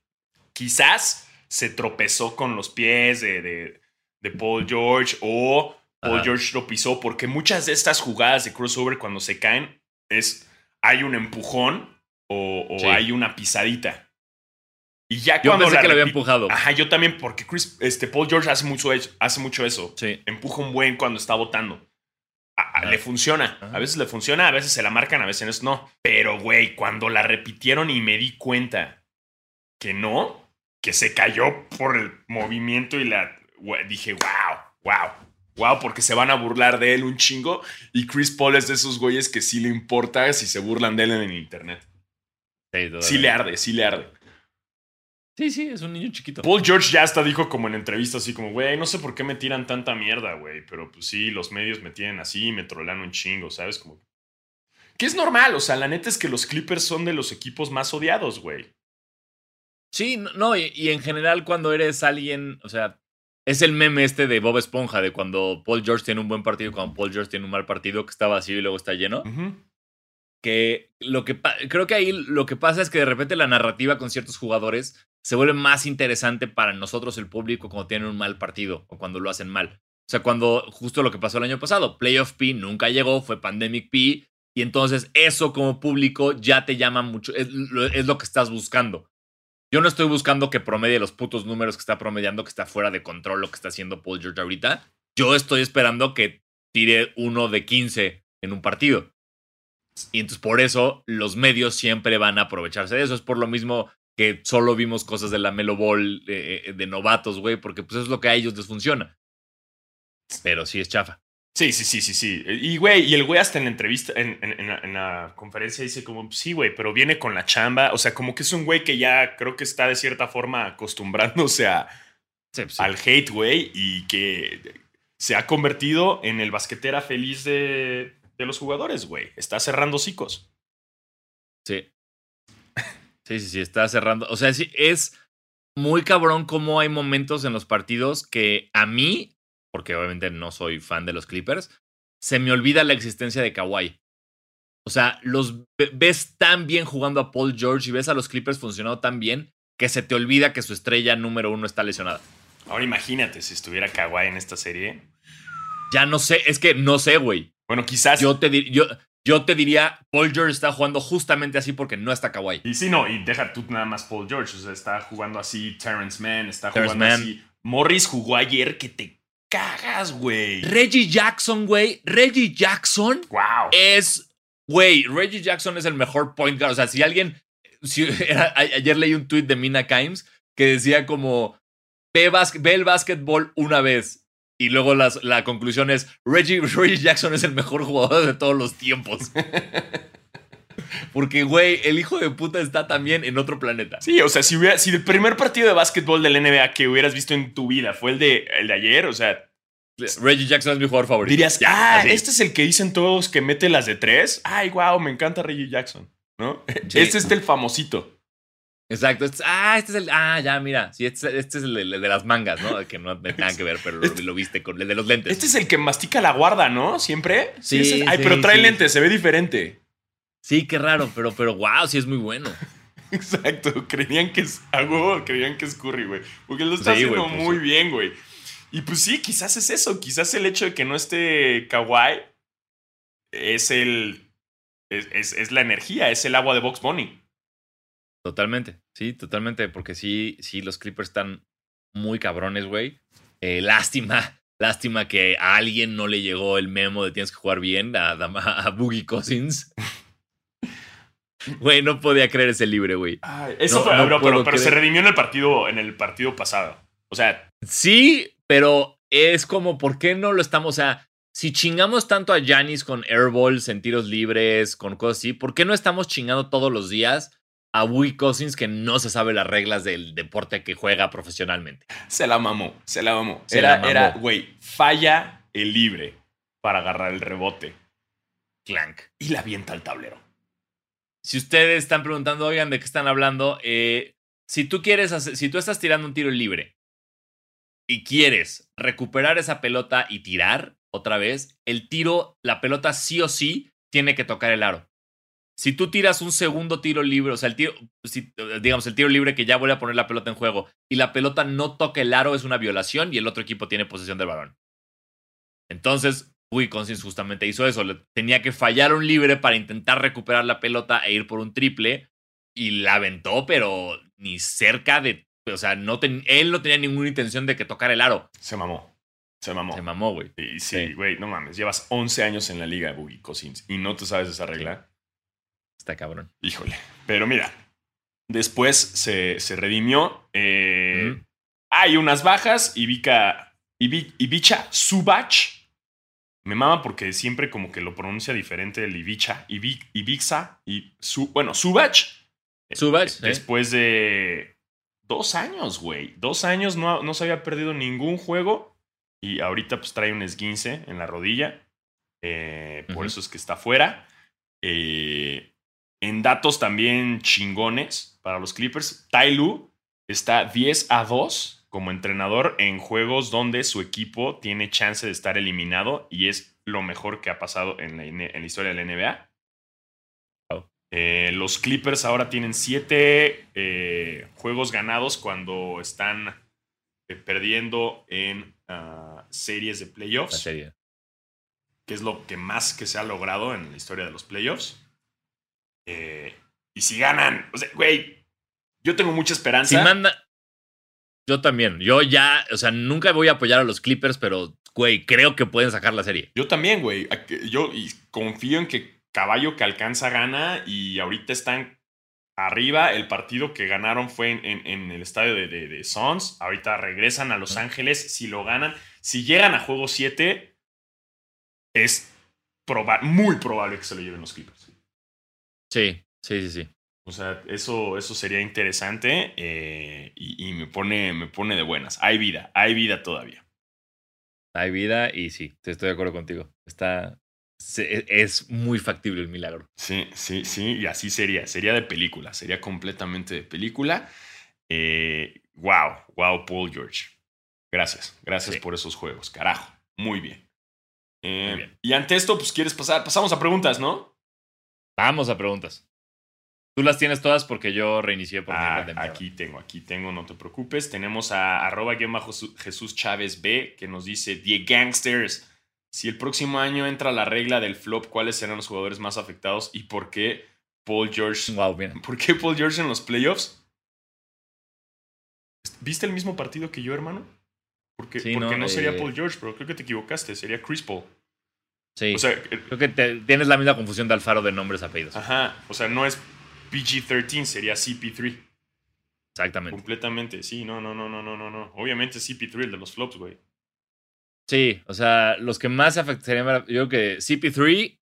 quizás se tropezó con los pies de, de- de Paul George o Paul. George lo pisó, porque muchas de estas jugadas de crossover cuando se caen es, hay un empujón o, o Sí. hay una pisadita. Y ya Yo cuando pensé la que lo había empujado. Ajá, yo también, porque Chris, este, Paul George hace mucho, eso- hace mucho eso Sí. empuja un buen cuando está votando. A- a- Ah. Le funciona. Ajá. A veces le funciona, a veces se la marcan, a veces no. Pero, güey, cuando la repitieron y me di cuenta que no, que se cayó por el movimiento y la. dije, wow, wow, wow, porque se van a burlar de él un chingo. Y Chris Paul es de esos güeyes que sí le importa si se burlan de él en el internet. Sí, Sí le arde, sí le arde. sí, sí, es un niño chiquito. Paul George ya hasta dijo como en entrevista así como, güey, no sé por qué me tiran tanta mierda, güey, pero pues sí, los medios me tienen así y me trolean un chingo, ¿sabes? Como... Que es normal, o sea, la neta es que los Clippers son de los equipos más odiados, güey. Sí, no, no, y, y en general cuando eres alguien, o sea, es el meme este de Bob Esponja, de cuando Paul George tiene un buen partido y cuando Paul George tiene un mal partido, que está vacío y luego está lleno. que lo que creo que ahí lo que pasa es que de repente la narrativa con ciertos jugadores se vuelve más interesante para nosotros el público cuando tienen un mal partido o cuando lo hacen mal. O sea, cuando justo lo que pasó el año pasado, Playoff P nunca llegó, fue Pandemic P y entonces eso como público ya te llama mucho, es lo que estás buscando. Yo no estoy buscando que promedie los putos números que está promediando, que está fuera de control lo que está haciendo Paul George ahorita. Yo estoy esperando que tire uno de 15 en un partido. Y entonces por eso los medios siempre van a aprovecharse de eso. Es por lo mismo que solo vimos cosas de la Melo Ball eh, eh, de novatos, güey, porque pues eso es lo que a ellos les funciona. Pero sí es chafa. Sí, sí, sí, sí, sí. Y, güey, y el güey hasta en la entrevista, en, en- en la, en la conferencia dice como, sí, güey, pero viene con la chamba. O sea, como que es un güey que ya creo que está de cierta forma acostumbrándose a, Sí, pues, sí. al hate, güey, y que se ha convertido en el basquetera feliz de, de los jugadores, güey. Está cerrando hocicos. Sí. Sí, sí, sí, está cerrando. O sea, sí, es muy cabrón cómo hay momentos en los partidos que a mí, porque obviamente no soy fan de los Clippers, se me olvida la existencia de Kawhi. O sea, los ve- ves tan bien jugando a Paul George y ves a los Clippers funcionando tan bien que se te olvida que su estrella número uno está lesionada. Ahora imagínate si estuviera Kawhi en esta serie. Ya no sé, es que no sé, güey. Bueno, quizás. Yo te, dir- yo, yo te diría, Paul George está jugando justamente así porque no está Kawhi. Y sí, no, y deja tú nada más Paul George. O sea, está jugando así Terrence Mann, está Terrence jugando Mann. así. Morris jugó ayer que te cagas, güey. Reggie Jackson, güey. Reggie Jackson Wow. es, güey, Reggie Jackson es el mejor point guard. O sea, si alguien, si, ayer leí un tweet de Mina Kimes que decía como, ve, ve el básquetbol una vez. Y luego las- la conclusión es, Reggie, Reggie Jackson es el mejor jugador de todos los tiempos. Porque, güey, el hijo de puta está también en otro planeta. Sí, o sea, si, hubiera, si el primer partido de básquetbol del NBA que hubieras visto en tu vida fue el de, el de ayer, o sea, Reggie Jackson es mi jugador favorito. dirías, Ya, ah, así. este es el que dicen todos que mete las de tres. Ay, wow, me encanta Reggie Jackson, ¿no? Sí. Este es el famosito. Exacto. Este es- ah, este es el. Ah, ya, mira. Sí, este, este es el, de- el de las mangas, ¿no? Que no tiene nada que ver, pero lo, Este- lo viste con el de los lentes. Este es el que mastica la guarda, ¿no? Siempre. Sí, es- Ay, sí, pero trae sí. lentes, se ve diferente. Sí, qué raro, pero, pero wow, sí es muy bueno. Exacto, creían que es algo, creían que es Curry, güey. Porque lo está Sí, haciendo pues, muy sí. bien, güey. Y pues sí, quizás es eso. Quizás el hecho de que no esté Kawhi es el. Es, es- es la energía, es el agua de Box Bunny. Totalmente. Sí, totalmente. Porque sí, sí, los Clippers están muy cabrones, güey. Eh, lástima, lástima que a alguien no le llegó el memo de tienes que jugar bien a, a, a Boogie Cousins. Güey, no podía creer ese libre, güey. Eso No, fue, no pero, pero- pero se redimió en el partido, en el partido pasado. O sea, Sí, pero es como, ¿por qué no lo estamos? O sea, si chingamos tanto a Janis con airballs en tiros libres, con cosas así, ¿por qué no estamos chingando todos los días a Wii Cousins que no se sabe las reglas del deporte que juega profesionalmente? Se la mamó, se la mamó. Se era, la mamó. era, güey, falla el libre para agarrar el rebote Clank. y la avienta al tablero. Si ustedes están preguntando, oigan, ¿de qué están hablando? Eh, si tú quieres hacer, si tú estás tirando un tiro libre y quieres recuperar esa pelota y tirar otra vez, el tiro, la pelota sí o sí tiene que tocar el aro. Si tú tiras un segundo tiro libre, o sea, el tiro, si- digamos, el tiro libre que ya vuelve a poner la pelota en juego y la pelota no toca el aro, es una violación y el otro equipo tiene posesión del balón. Entonces, Uy, Cousins justamente hizo eso. Tenía que fallar un libre para intentar recuperar la pelota e ir por un triple. Y la aventó, pero ni cerca de. O sea, no ten- él no tenía ninguna intención de que tocara el aro. Se mamó. Se mamó. Se mamó, güey. Y Sí. sí, güey, no mames. Llevas 11 años en la liga, Boogie Cousins, y no te sabes esa regla. Está cabrón. Híjole. Pero mira, después se, se redimió. eh. Hay unas bajas. Ivi- Ivicha Subach. Me mama porque siempre como que lo pronuncia diferente el Ivicha. Ivi- Ibiza. Y su, bueno, Subach. Subach, Eh, ¿eh? Después de dos años, güey. Dos años no, no se había perdido ningún juego. Y ahorita pues trae un esguince en la rodilla. Eh, por eso es que está fuera. Eh, en datos también chingones para los Clippers. Ty Lue está 10 a 2 como entrenador en juegos donde su equipo tiene chance de estar eliminado y es lo mejor que ha pasado en la, en la historia de la NBA. Eh, los Clippers ahora tienen 7 eh, juegos ganados cuando están eh, perdiendo en ah, series de La playoffs serie. que es lo que más que se ha logrado en la historia de los playoffs. Y si ganan, o sea, güey, yo tengo mucha Si esperanza. manda. Yo también. Yo ya, o sea, nunca voy a apoyar a los Clippers, pero, güey, creo que pueden sacar la serie. Yo también, güey. Yo y confío en que caballo que alcanza gana y ahorita están arriba. El partido que ganaron fue en, en- en el estadio de, de, de Suns. Ahorita regresan a Los. Ángeles. Si lo ganan, si llegan a juego 7, es proba- muy probable que se lo lleven los Clippers. Sí, sí, sí, sí. O sea, eso, eso sería interesante eh, y, y me, pone, me pone de buenas. Hay vida, hay vida todavía. Hay vida y sí, estoy de acuerdo contigo. Está. se- es muy factible el milagro. Sí, sí, sí, y así sería. Sería de película, sería completamente de película. Eh, wow, wow, Paul George. Gracias, gracias Sí. por esos juegos, carajo. Muy bien. Eh, Muy bien. Y ante esto, pues quieres pasar, pasamos a preguntas, ¿no? Vamos a preguntas. Tú las tienes todas porque yo reinicié por mi Ah, mierda. aquí tengo, aquí tengo, no te preocupes. Tenemos a arroba Jesús Chávez B que nos dice, The Gangsters, si el próximo año entra la regla del flop, ¿cuáles serán los jugadores más afectados y por qué Paul George? Wow, bien. ¿Por qué Paul George en los playoffs? ¿Viste el mismo partido que yo, hermano? Porque, Sí, porque no, no, sería eh, Paul George, pero creo que te equivocaste, sería Chris Paul. Sí. O sea, Creo que te- tienes la misma confusión de Alfaro de nombres apellidos. ajá, o sea, no es PG-13, sería CP3. Exactamente. Completamente, sí, no, no, no, no, no, no, no. Obviamente CP3, el de los flops, güey. Sí, o sea, los que más afectarían, yo creo que CP3,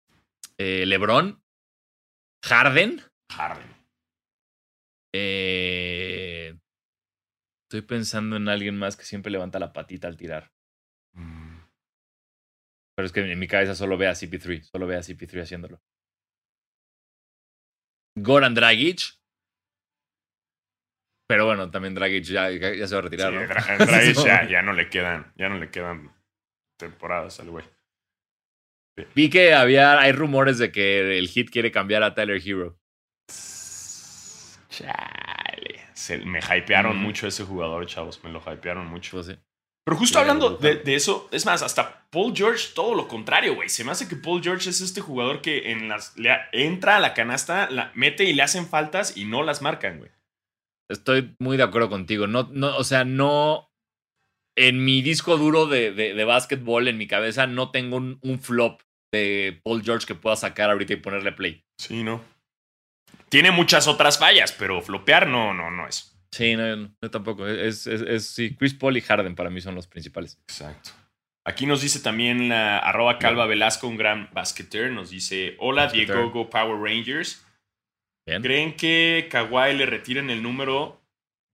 eh, LeBron, Harden. Harden. eh, estoy pensando en alguien más que siempre levanta la patita al tirar. Mm, Pero es que en mi cabeza solo ve a CP3, solo ve a CP3 haciéndolo. Goran Dragic. Pero bueno, también Dragic ya, se va a retirar, sí, ¿no? Dra- Dragic ya, ya no le quedan, ya no le quedan temporadas al güey. Vi que había, hay rumores de que el Hit quiere cambiar a Tyler Hero. Chale. Se- me hypearon Mm. mucho ese jugador, chavos. Me lo hypearon mucho. Pues sí. Pero justo hablando de, eso, es más, hasta Paul George, todo lo contrario, güey. Se me hace que Paul George es este jugador que en las, le entra a la canasta, la mete y le hacen faltas y no las marcan, güey. Estoy muy de acuerdo contigo. No, no, o sea, no. En mi disco duro de, de, de básquetbol, en mi cabeza, no tengo un, un flop de Paul George que pueda sacar ahorita y ponerle play. Sí, ¿no? Tiene muchas otras fallas, pero flopear no, no, no es. Sí, no, no, yo tampoco. Es, es, es- sí, Chris Paul y Harden para mí son los principales. Exacto. Aquí nos dice también la arroba Calva Velasco, un gran basqueter, nos dice, hola. Diego Go Power Rangers. Bien. ¿Creen que Kawhi le retiren el número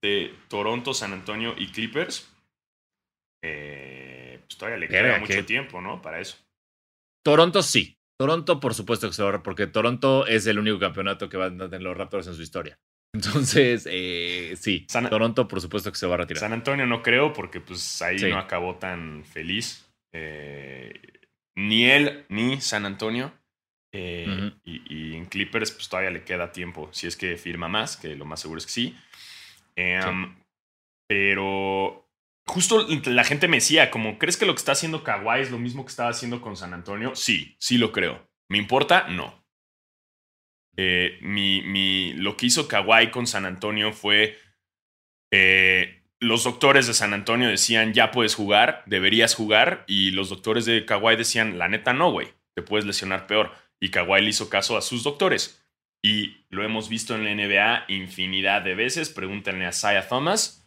de Toronto, San Antonio y Clippers? Eh, pues todavía le queda Verga, mucho tiempo, ¿no? Para eso. Toronto sí. Toronto, por supuesto que se va a ahorrar, porque Toronto es el único campeonato que van a tener los Raptors en su historia. Entonces, eh, sí. San- Toronto, por supuesto que se va a retirar. San Antonio no creo, porque pues ahí Sí. no acabó tan feliz. Eh, ni él ni San Antonio. Eh, y, y en Clippers, pues todavía le queda tiempo. Si es que firma más, que lo más seguro es que sí. Em, Pero justo la gente me decía, como, ¿crees que lo que está haciendo Kawhi es lo mismo que estaba haciendo con San Antonio? Sí, sí lo creo. ¿Me importa? No. Eh, mi, mi- lo que hizo Kawhi con San Antonio fue. eh, los doctores de San Antonio decían, ya puedes jugar, deberías jugar. Y los doctores de Kawhi decían, la neta no, güey, te puedes lesionar peor. Y Kawhi le hizo caso a sus doctores. Y lo hemos visto en la NBA infinidad de veces. Pregúntenle a Saya Thomas.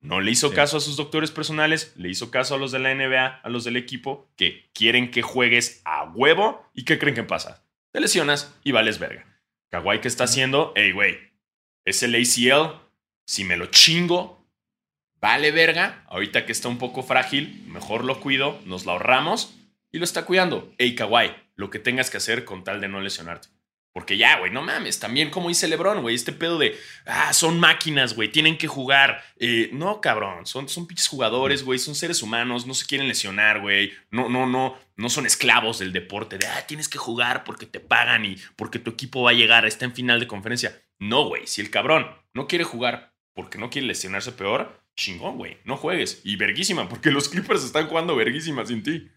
No le hizo Sí. caso a sus doctores personales, le hizo caso a los de la NBA, a los del equipo, que quieren que juegues a huevo. ¿Y qué creen que pasa? Te lesionas y vales verga. Kawhi, ¿qué está haciendo? Ey, güey, es el ACL. Si me lo chingo, vale verga. Ahorita que está un poco frágil, mejor lo cuido, nos lo ahorramos y lo está cuidando. Ey, Kawhi, lo que tengas que hacer con tal de no lesionarte. Porque ya, güey, no mames. También como dice LeBron, güey, este pedo de, ah, son máquinas, güey, tienen que jugar. Eh, no, cabrón, son, son pinches jugadores, güey, son seres humanos, no se quieren lesionar, güey. No, no, no, no son esclavos del deporte de, ah, tienes que jugar porque te pagan y porque tu equipo va a llegar, está en final de conferencia. No, güey, si el cabrón no quiere jugar porque no quiere lesionarse peor, chingón, güey, no juegues. Y verguísima, porque los Clippers están jugando verguísima sin ti.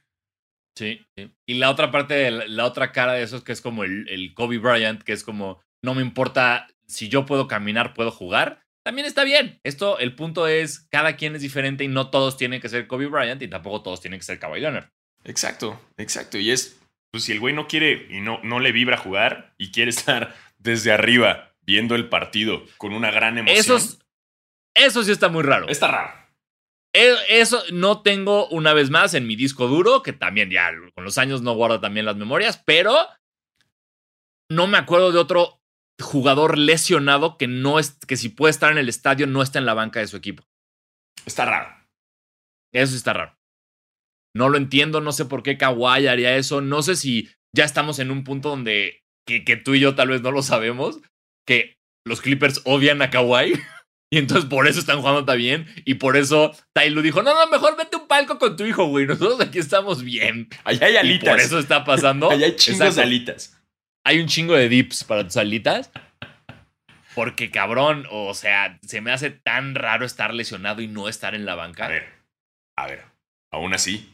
Sí, sí. Y la otra parte, de la, la otra cara de eso es que es como el, el Kobe Bryant, que es como, no me importa si yo puedo caminar, puedo jugar. También está bien. Esto, el punto es, cada quien es diferente y no todos tienen que ser Kobe Bryant y tampoco todos tienen que ser Kawhi Leonard. Exacto, exacto. Y es, pues si el güey no quiere y no, no le vibra jugar y quiere estar desde arriba viendo el partido con una gran emoción. Eso, es- eso sí está muy raro. Está raro. E- Eso no tengo una vez más en mi disco duro, que también ya con los años no guarda también las memorias, pero no me acuerdo de otro jugador lesionado que no es que si puede estar en el estadio no está en la banca de su equipo. Está raro. Eso está raro. No lo entiendo, no sé por qué Kawhi haría eso, no sé si ya estamos en un punto donde que, que tú y yo tal vez no lo sabemos, que los Clippers odian a Kawhi y entonces por eso están jugando tan bien y por eso Tyloo dijo, no, no, mejor vete un palco con tu hijo, güey, nosotros aquí estamos bien. Allá hay Y alitas. por eso está pasando. Allá hay chingos Exacto. de alitas. Hay un chingo de dips para tus alitas. Porque cabrón, o sea, se me hace tan raro estar lesionado y no estar en la banca. A ver, a ver. Aún así,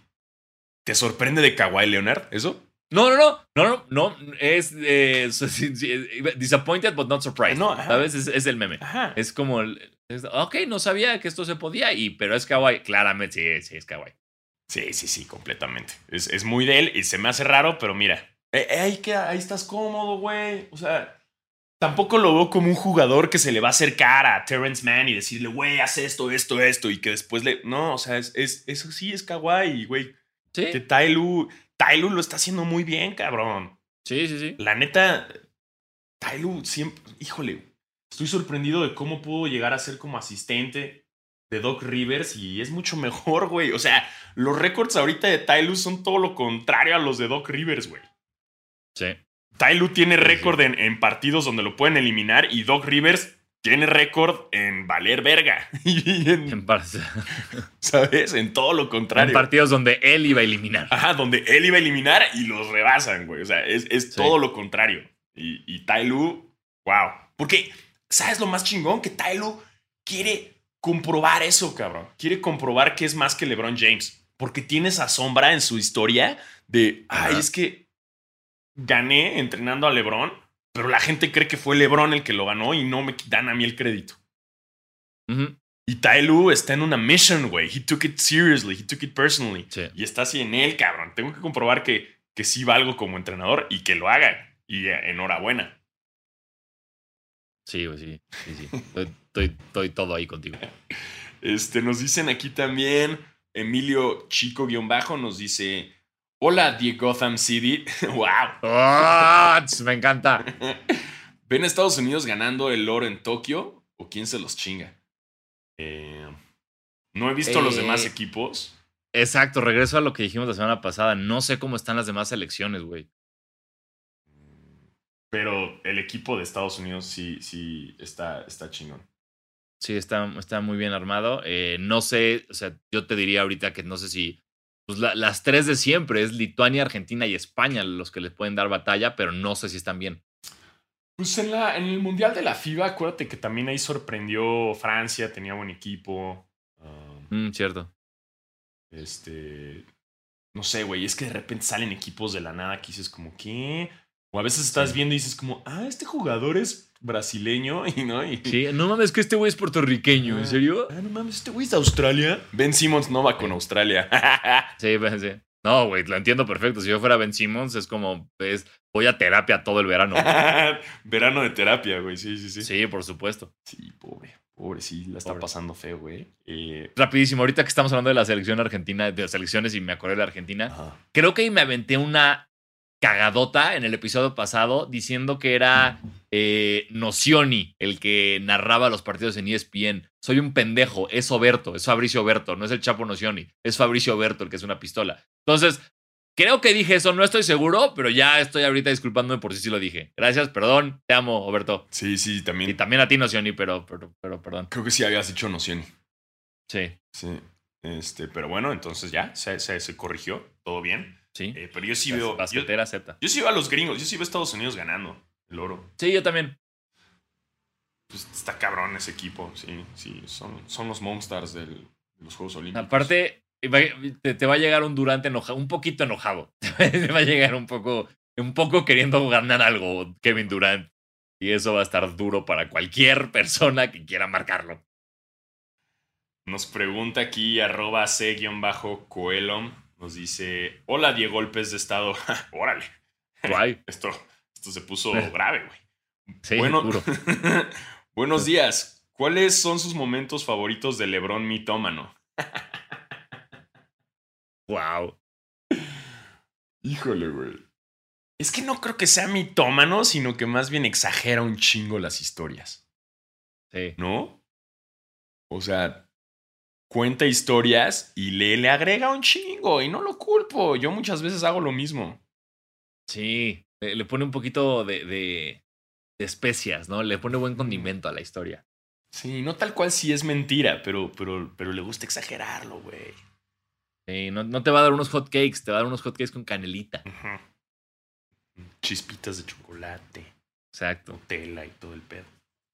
¿te sorprende de Kawhi Leonard eso? No, no, no, no, no, no, es eh, es- disappointed but not surprised. No. ¿Sabes? Es, es el meme. Ajá. Es como, el- es- ok, no sabía que esto se podía, y, pero es kawaii. Claramente, sí, sí, es kawaii. Sí, sí, sí, completamente. Es, es muy de él y se me hace raro, pero mira. eh, eh, ahí, que, ahí estás cómodo, güey. O sea, tampoco lo veo como un jugador que se le va a acercar a Terrence Mann y decirle, güey, haz esto, esto, esto, y que después le. No, o sea, es, es- eso sí es kawaii, güey. Sí, Que Tyloo, Tyloo lo está haciendo muy bien, cabrón. sí, sí, sí. La neta, Tyloo siempre. Híjole, estoy sorprendido de cómo pudo llegar a ser como asistente de Doc Rivers y es mucho mejor, güey. O sea, los récords ahorita de Tyloo son todo lo contrario a los de Doc Rivers, güey. Sí. Tyloo tiene Sí, sí. récord en, en partidos donde lo pueden eliminar y Doc Rivers tiene récord en valer verga. Y en- En, ¿Sabes? En todo lo en contrario. partidos donde él iba a eliminar. Ajá, donde él iba a eliminar y los rebasan, güey. O sea, es, es Sí. todo lo contrario. Y, y Tai Lu, wow. Porque, ¿sabes lo más chingón? Que Tai Lu quiere comprobar eso, cabrón. Quiere comprobar que es más que LeBron James. Porque tiene esa sombra en su historia de, ay, es que gané entrenando a LeBron, pero la gente cree que fue LeBron el que lo ganó y no me dan a mí el crédito. Ujú. Y Tai Lu está en una mission, güey. He took it seriously, he took it personally. Sí. Y está así en él, cabrón. Tengo que comprobar que, que sí valgo como entrenador y que lo haga. Y eh, enhorabuena. Sí, güey, sí, sí, sí. Estoy, estoy, estoy todo ahí contigo. Este, nos dicen aquí también. Emilio Chico-Bajo nos dice: Hola, The Gotham City. ¡Wow! ¡Ah! me encanta. ¿Ven a Estados Unidos ganando el oro en Tokio? ¿O quién se los chinga? Eh, no he visto los Eh, demás equipos. Exacto, regreso a lo que dijimos la semana pasada. No sé cómo están las demás selecciones, güey. Pero el equipo de Estados Unidos sí, sí está, está chingón. Sí, está, está muy bien armado. Eh, no sé, o sea, yo te diría ahorita que no sé si. Pues la- las tres de siempre es Lituania, Argentina y España los que les pueden dar batalla, pero no sé si están bien. Pues en, la, en el Mundial de la FIBA, acuérdate que también ahí sorprendió Francia, tenía buen equipo. Ah, Mm, cierto. este. No sé, güey, es que de repente salen equipos de la nada que dices, como, ¿qué? O a veces estás Sí. viendo y dices, como, ah, este jugador es brasileño, y no. Y, Sí, no mames, que este güey es puertorriqueño, ¿en serio? Ah, no mames, este güey es de Australia. Ben Simmons no va con Australia. Sí, sí. No, güey, lo entiendo perfecto. Si yo fuera Ben Simmons, es como, es, voy a terapia todo el verano. Verano de terapia, güey. Sí, sí, sí. Sí, por supuesto. Sí, pobre. Pobre, sí, la está Pobre. pasando feo, güey. Eh, Rapidísimo, ahorita que estamos hablando de la selección argentina, de las selecciones y me acordé de la Argentina, ajá. creo que ahí me aventé una cagadota en el episodio pasado diciendo que era eh, Nocioni el que narraba los partidos en ESPN. Soy un pendejo, es Oberto, es Fabricio Oberto, no es el Chapo Nocioni, es Fabricio Oberto el que es una pistola. Entonces, creo que dije eso, no estoy seguro, pero ya estoy ahorita disculpándome por si sí lo dije. Gracias, perdón, te amo, Oberto. Sí, sí, Y también. también a ti, Nocioni, pero, pero, pero perdón. Creo que sí habías dicho noción. Sí, Sí. Este, pero bueno, entonces ya se, se, se corrigió. Todo bien. Sí. Eh, pero yo sí veo. Yo, Basquetera acepta. yo sí veo a los gringos. Yo sí veo a Estados Unidos ganando el oro. Sí, yo también. Pues está cabrón ese equipo. Sí, sí. Son, son los Monsters del- de los Juegos Olímpicos. Aparte, te va a llegar un Durante enojado, un poquito enojado. Te va a llegar un poco, un poco queriendo ganar algo, Kevin Durant. Y eso va a estar duro para cualquier persona que quiera marcarlo. Nos pregunta aquí arroba c-coelom. Nos dice, hola Diego Golpes de Estado. Órale. Guay. Esto, esto se puso grave, güey. Sí, Bueno, buenos días. ¿Cuáles son sus momentos favoritos de Lebron mitómano? Wow. Híjole, güey. Es que no creo que sea mitómano, sino que más bien exagera un chingo las historias, Sí. ¿no? O sea, cuenta historias y le, le agrega un chingo y no lo culpo. Yo muchas veces hago lo mismo. Sí. Le, le pone un poquito de, de, de especias, ¿no? Le pone buen condimento a la historia. Sí, no tal cual si es mentira, pero, pero, pero le gusta exagerarlo, güey. Sí, no, no te va a dar unos hot cakes, te va a dar unos hot cakes con canelita. Chispitas de chocolate, Exacto. Nutella y todo el pedo.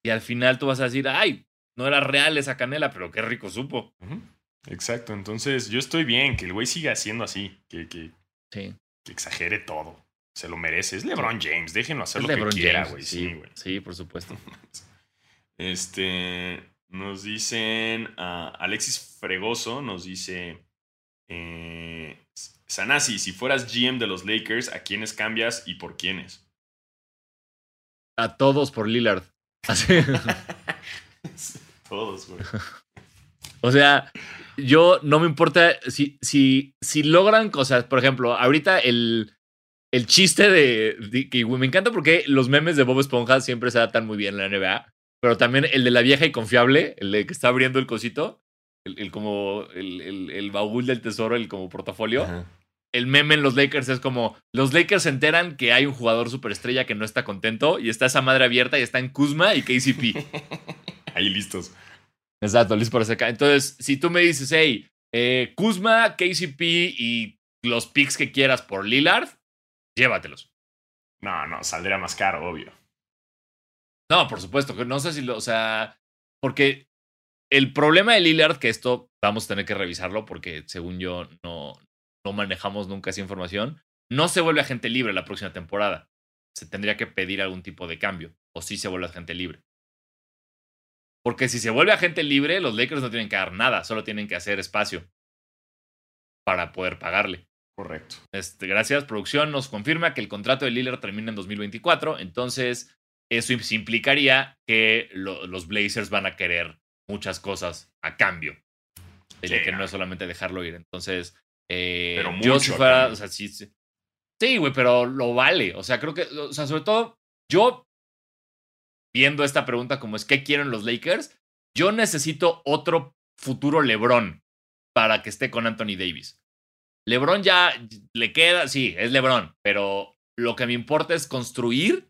Y al final tú vas a decir, ay, no era real esa canela, pero qué rico supo. Exacto, entonces yo estoy bien, que el güey siga siendo así, que, que, Sí. que exagere todo. Se lo merece. Es LeBron James, déjenlo hacer Es lo LeBron que quiera, güey. Sí, güey. sí, por supuesto. Este, nos dicen, ah, Alexis Fregoso nos dice, eh, Sanasi, si fueras GM de los Lakers, ¿a quiénes cambias y por quiénes? A todos por Lillard. Así. Todos, güey. o sea, yo no me importa si, si, si logran cosas. Por ejemplo, ahorita el, el chiste de, de- que me encanta porque los memes de Bob Esponja siempre se adaptan muy bien en la NBA. Pero también el de la vieja y confiable, el de que está abriendo el cosito, el, el como el, el- el baúl del tesoro, el como portafolio. Ajá. el meme en los Lakers es como los Lakers se enteran que hay un jugador superestrella que no está contento y está esa madre abierta y está en Kuzma y KCP. Ahí listos. Exacto, listo para sacar. Entonces, si tú me dices, hey, eh, Kuzma, KCP y los picks que quieras por Lillard, llévatelos. No, no, saldría más caro, obvio. No, por supuesto, que no sé si lo, o sea, porque el problema de Lillard, que esto vamos a tener que revisarlo porque según yo no, no manejamos nunca esa información, no se vuelve agente libre la próxima temporada. Se tendría que pedir algún tipo de cambio, o sí se vuelve agente libre. Porque si se vuelve agente libre, los Lakers no tienen que dar nada, solo tienen que hacer espacio para poder pagarle. Correcto. Este, gracias, producción nos confirma que el contrato de Lillard termina en 2024, entonces eso im- implicaría que lo- los Blazers van a querer muchas cosas a cambio. de Sí, que no. no es solamente dejarlo ir. Entonces, eh, Pero yo mucho si fuera, o sea, sí, sí. Sí, güey, pero lo vale. O sea, creo que, o sea, sobre todo, yo viendo esta pregunta como es, ¿qué quieren los Lakers? Yo necesito otro futuro LeBron para que esté con Anthony Davis. LeBron ya le queda, sí, es LeBron, pero lo que me importa es construir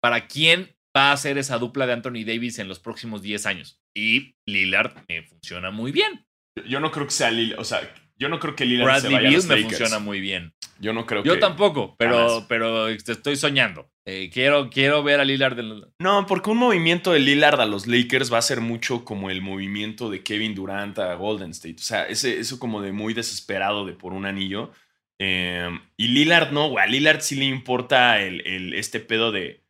para quién va a ser esa dupla de Anthony Davis en los próximos 10 años. Y Lillard me funciona muy bien. Yo no creo que sea Lillard. O sea, yo no creo que Lillard se Bradley vaya a Beal los me Lakers. funciona muy bien. Yo no creo Yo que. tampoco, pero, pero estoy soñando. Eh, quiero, quiero ver a Lillard. en- No, porque un movimiento de Lillard a los Lakers va a ser mucho como el movimiento de Kevin Durant a Golden State. O sea, ese, eso como de muy desesperado de por un anillo. Eh, y Lillard no, güey. A Lillard sí le importa el, el- este pedo de,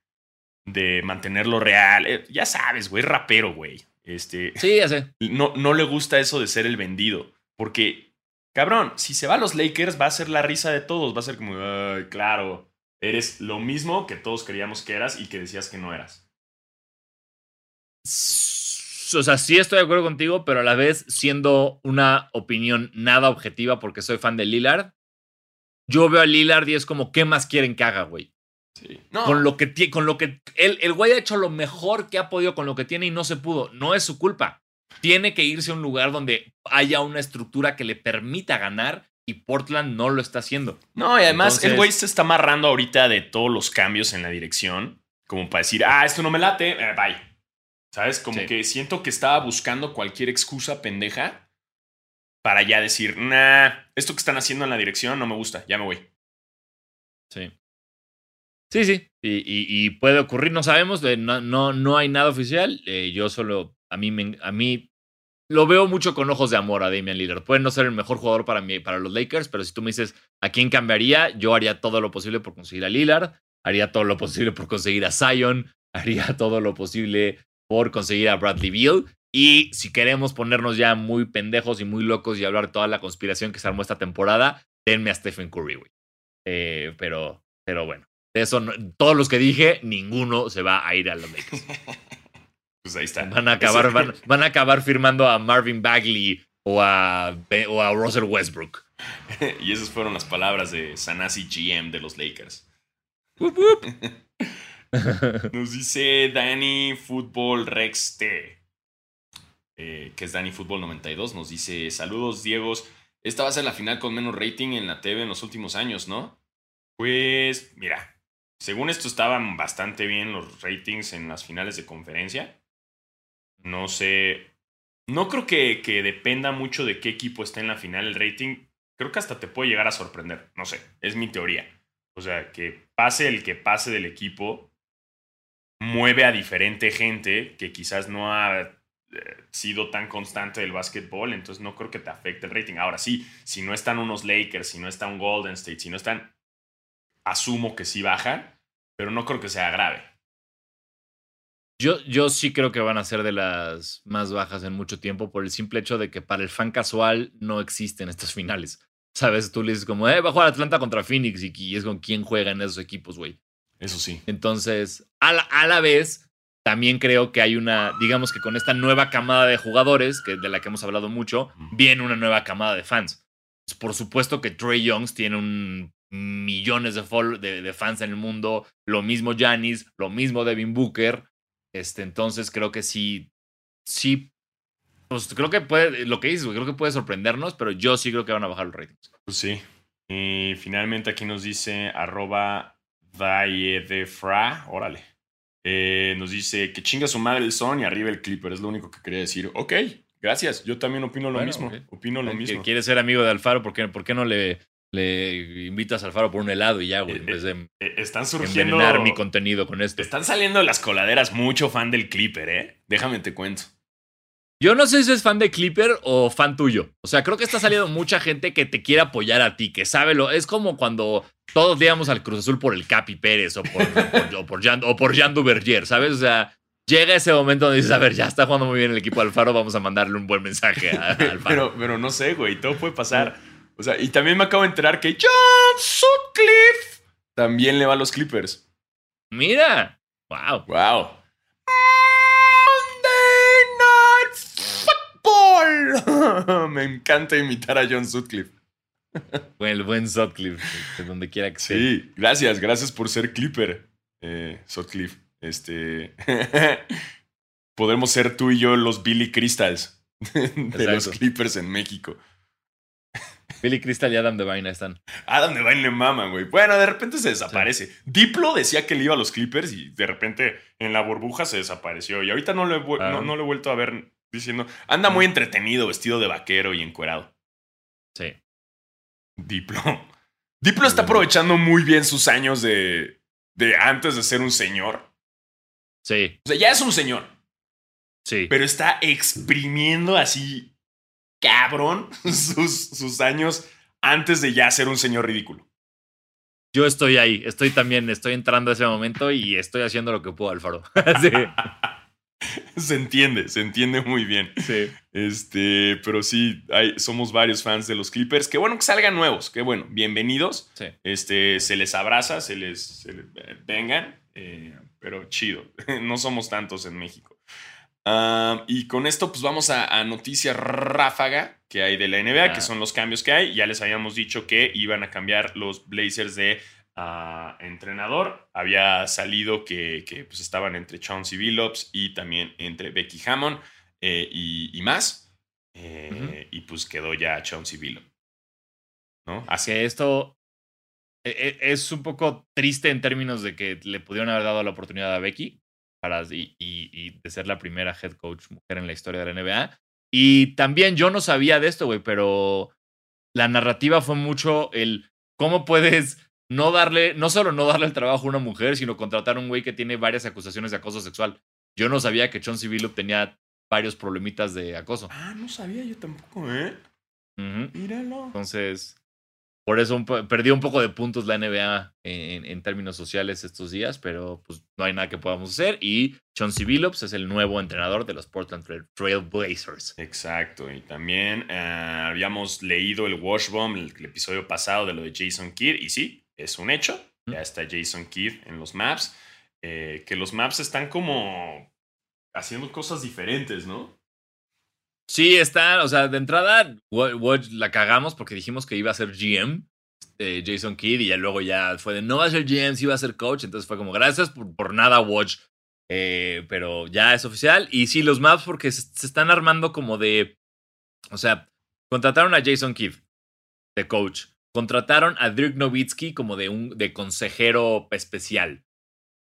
de mantenerlo real. Eh, ya sabes, güey, es rapero, güey. Este, Sí, ya sé. no, no le gusta eso de ser el vendido. Porque, cabrón, si se va a los Lakers va a ser la risa de todos. Va a ser como, ay, claro, eres lo mismo que todos creíamos que eras y que decías que no eras. O sea, sí estoy de acuerdo contigo, pero a la vez, siendo una opinión nada objetiva porque soy fan de Lillard, yo veo a Lillard y es como, ¿qué más quieren que haga, güey? Sí. No, Con lo que con lo que él, el güey ha hecho lo mejor que ha podido con lo que tiene y no se pudo. No es su culpa. Tiene que irse a un lugar donde haya una estructura que le permita ganar y Portland no lo está haciendo. no, y además Entonces- el güey se está amarrando ahorita de todos los cambios en la dirección, como para decir, ah, esto no me late, eh, bye. ¿Sabes? Como Sí. que siento que estaba buscando cualquier excusa pendeja para ya decir, nah, esto que están haciendo en la dirección no me gusta, ya me voy. Sí. Sí, sí. Y, y- y puede ocurrir, no sabemos, eh, no, no, no hay nada oficial. eh, yo solo, a mí, me- a mí lo veo mucho con ojos de amor a Damian Lillard. Puede no ser el mejor jugador para, mí, para los Lakers, pero si tú me dices a quién cambiaría, yo haría todo lo posible por conseguir a Lillard, haría todo lo posible por conseguir a Zion, haría todo lo posible por conseguir a Bradley Beal. Y si queremos ponernos ya muy pendejos y muy locos y hablar toda la conspiración que se armó esta temporada, denme a Stephen Curry, güey. Eh, pero, pero bueno, de eso, todos los que dije, ninguno se va a ir a los Lakers. Pues ahí está. Van a acabar, van, van a acabar firmando a Marvin Bagley o a, o a Russell Westbrook. y esas fueron las palabras de Sanasi GM de los Lakers. Wup, wup. Nos dice Dani Fútbol Rex T, eh, que es Dani Fútbol 92. Nos dice: Saludos, Diegos. Esta va a ser la final con menos rating en la TV en los últimos años, ¿no? Pues, mira, según esto estaban bastante bien los ratings en las finales de conferencia. No sé. No creo que, que dependa mucho de qué equipo esté en la final el rating. Creo que hasta te puede llegar a sorprender. No sé, es mi teoría. O sea, que pase el que pase del equipo, mueve a diferente gente que quizás no ha eh, sido tan constante del básquetbol, entonces no creo que te afecte el rating. Ahora sí, si no están unos Lakers, si no está un Golden State, si no están, asumo que sí bajan, pero no creo que sea grave. Yo, yo sí creo que van a ser de las más bajas en mucho tiempo por el simple hecho de que para el fan casual no existen estas finales. Sabes, tú le dices como, eh, va a jugar Atlanta contra Phoenix y, y es con quién juega en esos equipos, güey. Eso sí. Entonces, a la, a la vez, también creo que hay una, digamos que con esta nueva camada de jugadores, que de la que hemos hablado mucho, viene una nueva camada de fans. Por supuesto que Trey Youngs tiene un millones de, de, de fans en el mundo, lo mismo Giannis, lo mismo Devin Booker. Este, entonces creo que sí, sí, pues creo que puede, lo que dices, creo que puede sorprendernos, pero yo sí creo que van a bajar los ratings. Pues sí. Y finalmente aquí nos dice arroba. Órale. Eh, nos dice que chinga su madre el son y arriba el Clipper. Es lo único que quería decir. Ok, gracias. Yo también opino lo Bueno, mismo. Opino lo Que mismo. ¿Quieres ser amigo de Alfaro? ¿Por qué, por qué no le, le invitas a Alfaro por un helado y ya, güey? Eh, En vez de Eh, Están surgiendo. envenenar mi contenido con esto. Están saliendo las coladeras mucho fan del Clipper, ¿eh? Déjame te cuento. Yo no sé si es fan de Clipper o fan tuyo. O sea, creo que está saliendo mucha gente que te quiere apoyar a ti, que sabe lo. Es como cuando todos le íbamos al Cruz Azul por el Capi Pérez o por, por- o por Jan, o por Jan Duvergier, ¿sabes? O sea, llega ese momento donde dices, a ver, ya está jugando muy bien el equipo Alfaro, vamos a mandarle un buen mensaje a, a Alfaro. Pero, pero no sé, güey. Todo puede pasar. O sea, y también me acabo de enterar que John Sutcliffe también le va a los Clippers. Mira, wow. Wow. Monday Night Football. me encanta imitar a John Sutcliffe. el buen Sutcliffe, de donde quiera que sea. Sí, gracias, gracias por ser Clipper, eh, Sutcliffe. Este. Podemos ser tú y yo los Billy Crystals de los. Clippers en México. Billy Crystal y Adam Devine están. Adam Devine le maman, güey. Bueno, de repente se desaparece. Diplo decía que le iba a los Clippers y de repente en la burbuja se desapareció. Y ahorita no lo he, no, no lo he vuelto a ver diciendo. Anda muy entretenido, vestido de vaquero y encuerado. Sí. Diplo. Diplo está aprovechando muy bien sus años de, de antes de ser un señor. Sí, O sea, ya es un señor, sí. pero está exprimiendo así, cabrón, sus, sus años antes de ya ser un señor ridículo. Yo estoy ahí, estoy también, estoy entrando a ese momento y estoy haciendo lo que puedo, Alfaro. sí, se entiende, se entiende muy bien. sí. Este, pero sí, hay, somos varios fans de los Clippers. Qué bueno que salgan nuevos, qué bueno, bienvenidos. Sí. Este, se les abraza, se les, se les- eh, vengan, eh, pero chido. No somos tantos en México. Ah, y con esto, pues vamos a, a noticias ráfaga que hay de la NBA, Ah. que son los cambios que hay. Ya les habíamos dicho que iban a cambiar los Blazers de ah, entrenador. Había salido que, que, pues, estaban entre Chauncey Billups y también entre Becky Hammond eh, y, y más. Eh. Y pues quedó ya Chauncey Billups. ¿No? Así Que esto e- e- es un poco triste en términos de que le pudieron haber dado la oportunidad a Becky para, y, y- y de ser la primera head coach mujer en la historia de la NBA. Y también yo no sabía de esto, güey, pero la narrativa fue mucho el cómo puedes no darle, no solo no darle el trabajo a una mujer, sino contratar a un güey que tiene varias acusaciones de acoso sexual. Yo no sabía que Chauncey Billups tenía varios problemitas de acoso. Ah, no sabía yo tampoco, ¿eh? Ujú. Míralo. Entonces, por eso un perdió un poco de puntos la NBA en, en términos sociales estos días, pero pues no hay nada que podamos hacer. Y Chauncey Billups es el nuevo entrenador de los Portland Trail, Trail Blazers. Exacto, y también eh, habíamos leído el Wash Bomb, el, el episodio pasado de lo de Jason Kidd, y sí, es un hecho, ya está Jason Kidd en los maps, eh, que los maps están como haciendo cosas diferentes, ¿no? Sí, está, o sea, de entrada, Wa- Woj la cagamos porque dijimos que iba a ser GM, eh, Jason Kidd, y ya luego ya fue de no va a ser GM, sí va a ser coach. Entonces fue como, gracias por, nada, Woj. Eh, pero ya es oficial. Y sí, los maps porque se, se están armando como de. O sea, contrataron a Jason Kidd de coach. Contrataron a Dirk Nowitzki como de un de consejero especial.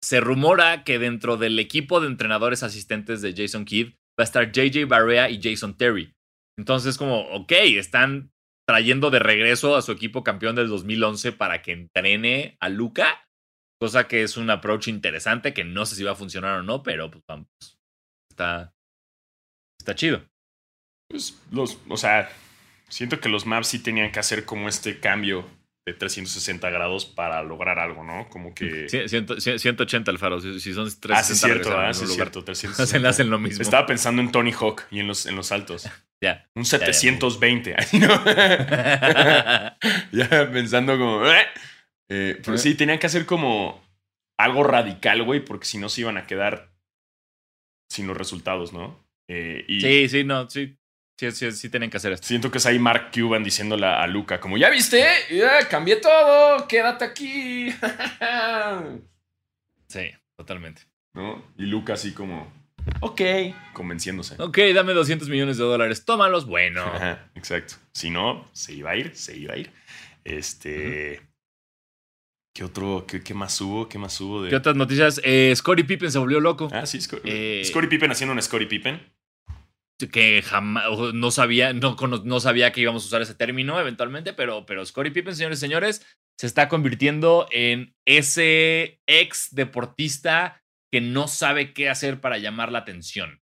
Se rumora que dentro del equipo de entrenadores asistentes de Jason Kidd va a estar JJ Barea y Jason Terry. Entonces, como, ok, están trayendo de regreso a su equipo campeón del 2011 para que entrene a Luca, cosa que es un approach interesante que no sé si va a funcionar o no, pero pues vamos, está, está chido. Pues los, o sea, siento que los maps sí tenían que hacer como este cambio de 360 grados para lograr algo, ¿no? Como que... Sí, ciento- cien- 180 Alfaro, si, si son 360 ah, sí, cierto, ah, sí, cierto, 360. Hacen, hacen lo mismo. Estaba pensando en Tony Hawk y en los, en los saltos. Ya. Un ya. 720. así, ¿no? ya pensando como. ¿eh? Eh, pero sí, tenían que hacer como algo radical, güey, porque si no se iban a quedar sin los resultados, ¿no? Eh, y Sí, sí, no, sí. Sí, sí, sí tienen que hacer esto. siento que es ahí Mark Cuban diciéndole a Luca, como, ¿ya viste? Ya, cambié todo, quédate aquí. Sí, totalmente. ¿No? Y Luca así como, ok, convenciéndose. Ok, dame 200 millones de dólares, tómalos. Bueno. Exacto. Si no, se iba a ir, se iba a ir. Este. ¿Qué otro? Qué, qué más hubo? ¿Qué más hubo? De... ¿Qué otras noticias? Eh, Scottie Pippen se volvió loco. Ah, sí, Sco- Eh, Scottie Pippen haciendo un Scottie Pippen. Que jamás, no sabía, no, no sabía que íbamos a usar ese término eventualmente, pero, pero Scottie Pippen, señores y señores, se está convirtiendo en ese ex deportista que no sabe qué hacer para llamar la atención.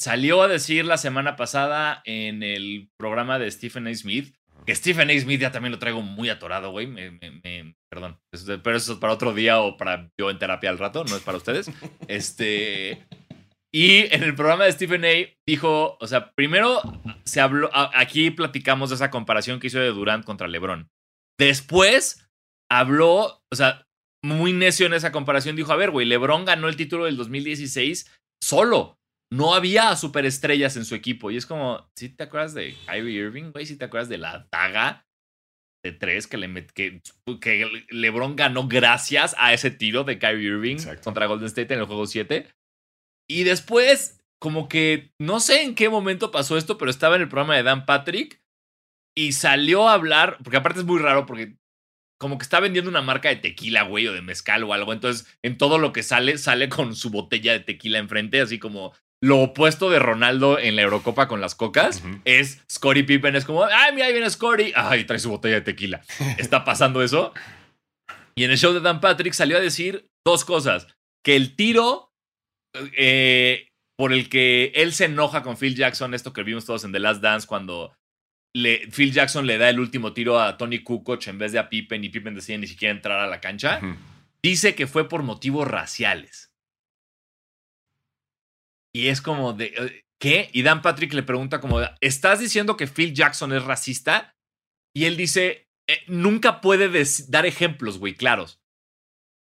Salió a decir la semana pasada en el programa de Stephen A. Smith, que Stephen A. Smith ya también lo traigo muy atorado, güey. me- me- me- perdón. Pero eso es para otro día o para yo en terapia al rato, no es para ustedes. Este. Y en el programa de Stephen A. dijo, o sea, primero se habló, aquí platicamos de esa comparación que hizo de Durant contra LeBron. Después habló, o sea, muy necio en esa comparación, dijo, a ver, güey, LeBron ganó el título del 2016 solo. no había superestrellas en su equipo. Y es como, ¿sí te acuerdas de Kyrie Irving, güey? ¿Sí te acuerdas de la daga de tres que, le que, que LeBron ganó gracias a ese tiro de Kyrie Irving contra Golden State en el juego 7? Y después, como que no sé en qué momento pasó esto, pero estaba en el programa de Dan Patrick y salió a hablar, porque aparte es muy raro, porque como que está vendiendo una marca de tequila, güey, o de mezcal o algo. Entonces, en todo lo que sale, sale con su botella de tequila enfrente, así como lo opuesto de Ronaldo en la Eurocopa con las cocas es Scottie Pippen. Es como, ay, mira, ahí viene Scottie. Ay, trae su botella de tequila. Está pasando eso. Y en el show de Dan Patrick salió a decir dos cosas. Que el tiro eh, por el que él se enoja con Phil Jackson, esto que vimos todos en The Last Dance, cuando Phil Jackson le da el último tiro a Tony Kukoc en vez de a Pippen y Pippen decide ni siquiera entrar a la cancha, dice que fue por motivos raciales. Y es como de, eh, ¿qué? Y Dan Patrick le pregunta como, ¿estás diciendo que Phil Jackson es racista? Y él dice, eh, nunca puede dar ejemplos, güey, claros.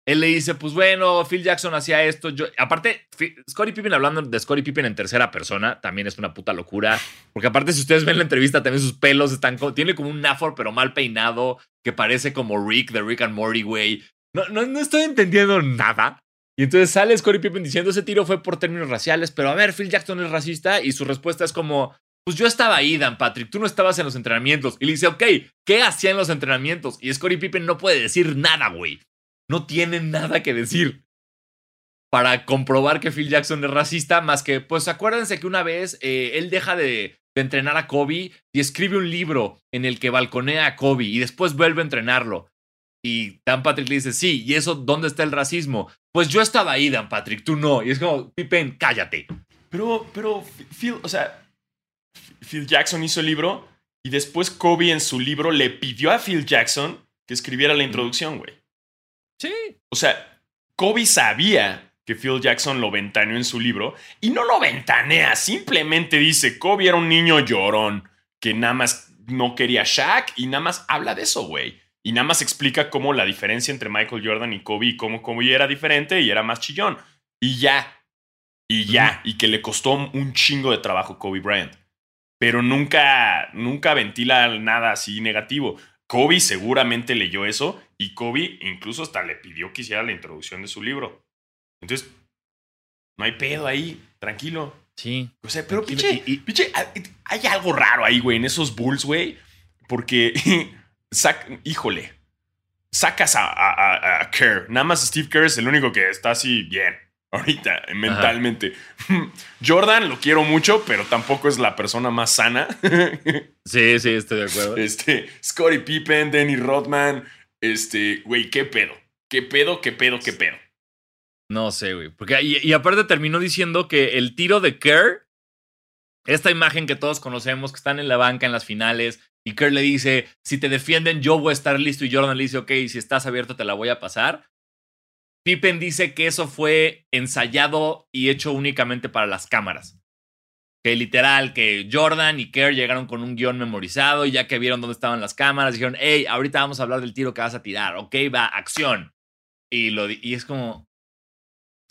Él le dice, pues bueno, Phil Jackson hacía esto. Yo, aparte, Scottie Pippen hablando de Scottie Pippen en tercera persona también es una puta locura. Porque aparte, si ustedes ven la entrevista, también sus pelos están. Tiene como un Nafor, pero mal peinado, que parece como Rick de Rick and Morty, güey. No, no, no estoy entendiendo nada. Y entonces sale Scottie Pippen diciendo: ese tiro fue por términos raciales, pero a ver, Phil Jackson es racista. Y su respuesta es como: Pues yo estaba ahí, Dan Patrick, tú no estabas en los entrenamientos. Y le dice: Ok, ¿qué hacía en los entrenamientos? Y Scottie Pippen no puede decir nada, güey no tienen nada que decir para comprobar que Phil Jackson es racista, más que, pues acuérdense que una vez eh, él deja de, entrenar a Kobe y escribe un libro en el que balconea a Kobe y después vuelve a entrenarlo. Y Dan Patrick le dice, sí, ¿y eso dónde está el racismo? Pues yo estaba ahí, Dan Patrick, tú no. Y es como, Pippen, cállate. Pero, pero, Phil, o sea, Phil Jackson hizo el libro y después Kobe en su libro le pidió a Phil Jackson que escribiera la introducción, güey. Sí. O sea, Kobe sabía que Phil Jackson lo ventaneó en su libro y no lo ventanea, simplemente dice, Kobe era un niño llorón que nada más no quería Shaq y nada más habla de eso, güey. Y nada más explica cómo la diferencia entre Michael Jordan y Kobe y cómo Kobe era diferente y era más chillón. Y ya. Y ya. Y que le costó un chingo de trabajo Kobe Bryant. Pero nunca, nunca ventila nada así negativo. Kobe seguramente leyó eso y Kobe incluso hasta le pidió que hiciera la introducción de su libro. Entonces, no hay pedo ahí, tranquilo. Sí. O sea, pero pinche, hay algo raro ahí, güey, en esos Bulls, güey. Porque, híjole, sacas a, a, Kerr. Nada más Steve Kerr es el único que está así bien ahorita, mentalmente. Jordan lo quiero mucho, pero tampoco es la persona más sana. sí, sí, estoy de acuerdo. Este, Scottie Pippen, Danny Rodman, este, güey, qué pedo. ¿Qué pedo, qué pedo, qué pedo? No sé, güey. Porque, y, aparte terminó diciendo que el tiro de Kerr, esta imagen que todos conocemos, que están en la banca en las finales, y Kerr le dice, si te defienden, yo voy a estar listo, y Jordan le dice, ok, si estás abierto, te la voy a pasar. Pippen dice que eso fue ensayado y hecho únicamente para las cámaras. Que literal, que Jordan y Kerr llegaron con un guion memorizado y ya que vieron dónde estaban las cámaras, dijeron, hey, ahorita vamos a hablar del tiro que vas a tirar. Ok, va, acción. Y, lo, y es como,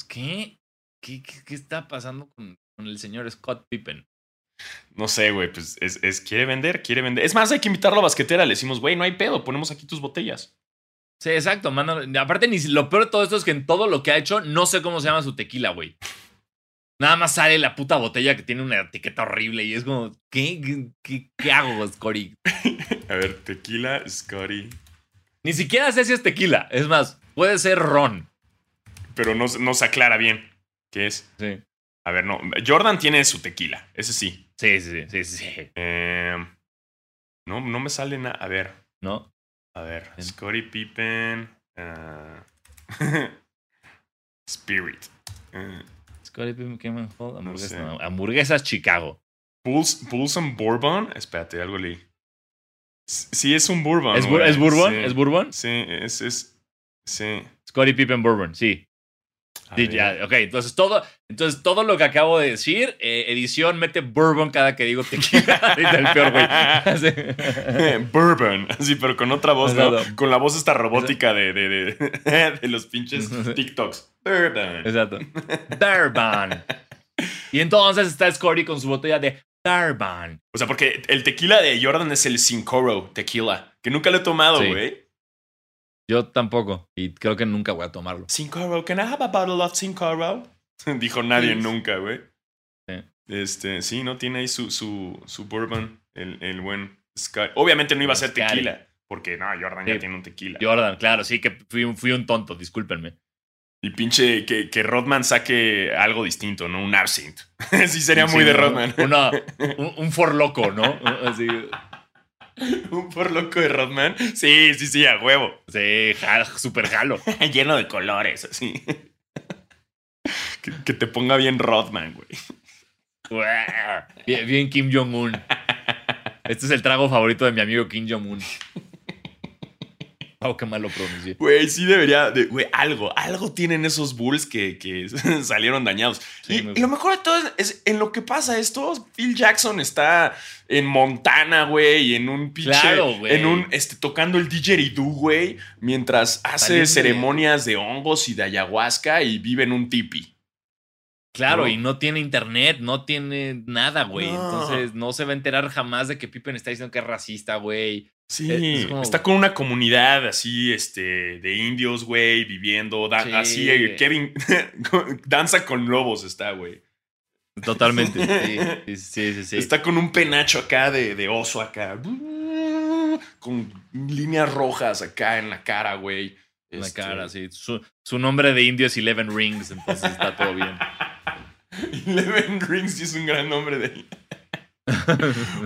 ¿qué? ¿Qué, qué, está pasando con, con, el señor Scott Pippen? No sé, güey, pues es, es, quiere vender, quiere vender. Es más, hay que invitarlo a basquetera. Le decimos, güey, no hay pedo, ponemos aquí tus botellas. Sí, exacto. aparte, ni, lo peor de todo esto es que en todo lo que ha hecho, no sé cómo se llama su tequila, güey. Nada más sale la puta botella que tiene una etiqueta horrible y es como, ¿qué, qué, hago, Scotty? A ver, tequila, Scotty. Ni siquiera sé si es tequila. Es más, puede ser ron. Pero no, no se aclara bien qué es. Sí. A ver, no. Jordan tiene su tequila, ese sí. Sí, sí, sí, sí. Eh, no, no me sale nada. A ver. ¿No? A ver, Scotty Pippen. Uh, Spirit. Uh, Scotty Pippen, Cayman Hall, hamburguesas, no hamburguesas Chicago. Pulse, and Bourbon. Espérate, algo leí. Sí, es un bourbon. ¿Es, ¿es bourbon? ¿Es bourbon? Sí, es, es. Sí. Scotty Pippen Bourbon, sí ok, entonces todo, entonces todo lo que acabo de decir, eh, edición mete bourbon cada que digo tequila. el peor güey. bourbon, así, pero con otra voz, ¿no? Con la voz esta robótica de, de, de, de los pinches TikToks. Bourbon. Exacto. Bourbon. Y entonces está Scotty con su botella de Carbon. O sea, porque el tequila de Jordan es el Cincoro tequila, que nunca lo he tomado, Sí. Yo tampoco. Y creo que nunca voy a tomarlo. Cincoro, can I have a bottle of Cincoro? Dijo nadie nunca, güey. Sí. Este, sí, no tiene ahí su, su, su bourbon, el, el buen Sky. Obviamente no iba a ser tequila, porque no, Jordan ya tiene un tequila. Jordan, claro, sí que fui un, fui un tonto, discúlpenme. Y pinche que, que Rodman saque algo distinto, ¿no? Un absinthe. sí, sería Sí, muy de. Rodman. Una- un, un for loco, ¿no? Así, un por loco de Rodman. Sí, sí, sí, a huevo. sí, ja- super jalo. Lleno de colores, así. que, que te ponga bien Rodman, güey. Bien, bien Kim Jong-un. Este es el trago favorito de mi amigo Kim Jong-un. Wow, qué mal lo pronuncié. Güey, sí debería. de- güey, algo, algo tienen esos Bulls que, que salieron dañados. Sí, y, lo mejor de todo es, es en lo que pasa esto. Phil Jackson está en Montana, güey, y en un pinche. Claro, güey. En un. Este, tocando el didgeridoo, güey, mientras hace ceremonias de hongos y de ayahuasca y vive en un tipi. Claro, No. y no tiene internet, no tiene nada, güey. No. Entonces no se va a enterar jamás de que Pippen está diciendo que es racista, güey. Sí, Es como- está con una comunidad así, este, de indios, güey, viviendo, Sí. así, eh, Kevin, danza con lobos está, güey. Totalmente. Sí, sí, sí, sí. sí. Está con un penacho acá de, de oso acá, con líneas rojas acá en la cara, güey. En la Este, cara, sí. Su, su nombre de indio es Eleven Rings, entonces está todo bien. Eleven Rings sí es un gran nombre de...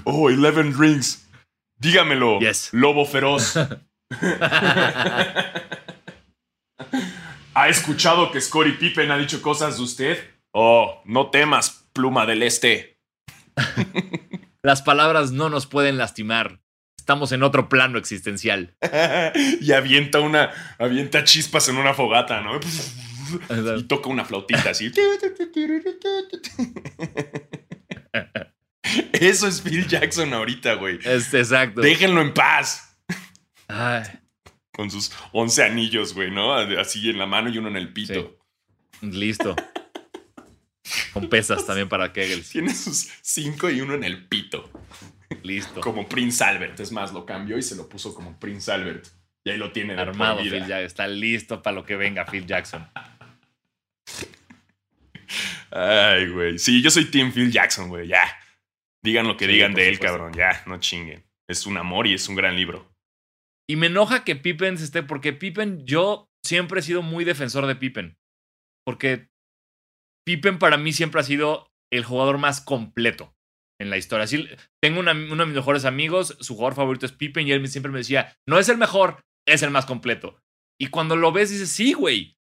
oh, Eleven Rings. Dígamelo, Yes. lobo feroz. ¿Ha escuchado que Scottie Pippen ha dicho cosas de usted? Oh, no temas, pluma del este. Las palabras no nos pueden lastimar. Estamos en otro plano existencial. y avienta una, avienta chispas en una fogata, ¿no? Y toca una flautita así. Eso es Phil Jackson ahorita, güey. Exacto. Déjenlo en paz. Ay, Con sus 11 anillos, güey, ¿no? Así en la mano y uno en el pito. listo. Con pesas también para Kegels. Tiene sus 5 y uno en el pito. Listo. Como Prince Albert. Es más, lo cambió y se lo puso como Prince Albert. Y ahí lo tiene Armado. Phil Jackson. Está listo para lo que venga Phil Jackson. Ay, güey. Sí, yo soy Team Phil Jackson, güey. Ya. Digan lo que Sí, digan de él, supuesto. cabrón. Ya, no chinguen. Es un amor y es un gran libro. Y me enoja que Pippen se esté, porque Pippen, yo siempre he sido muy defensor de Pippen. Porque Pippen para mí siempre ha sido el jugador más completo en la historia. Así, tengo una- uno de mis mejores amigos, su jugador favorito es Pippen, y él me- siempre me decía, no es el mejor, es el más completo. Y cuando lo ves, dices, sí, güey.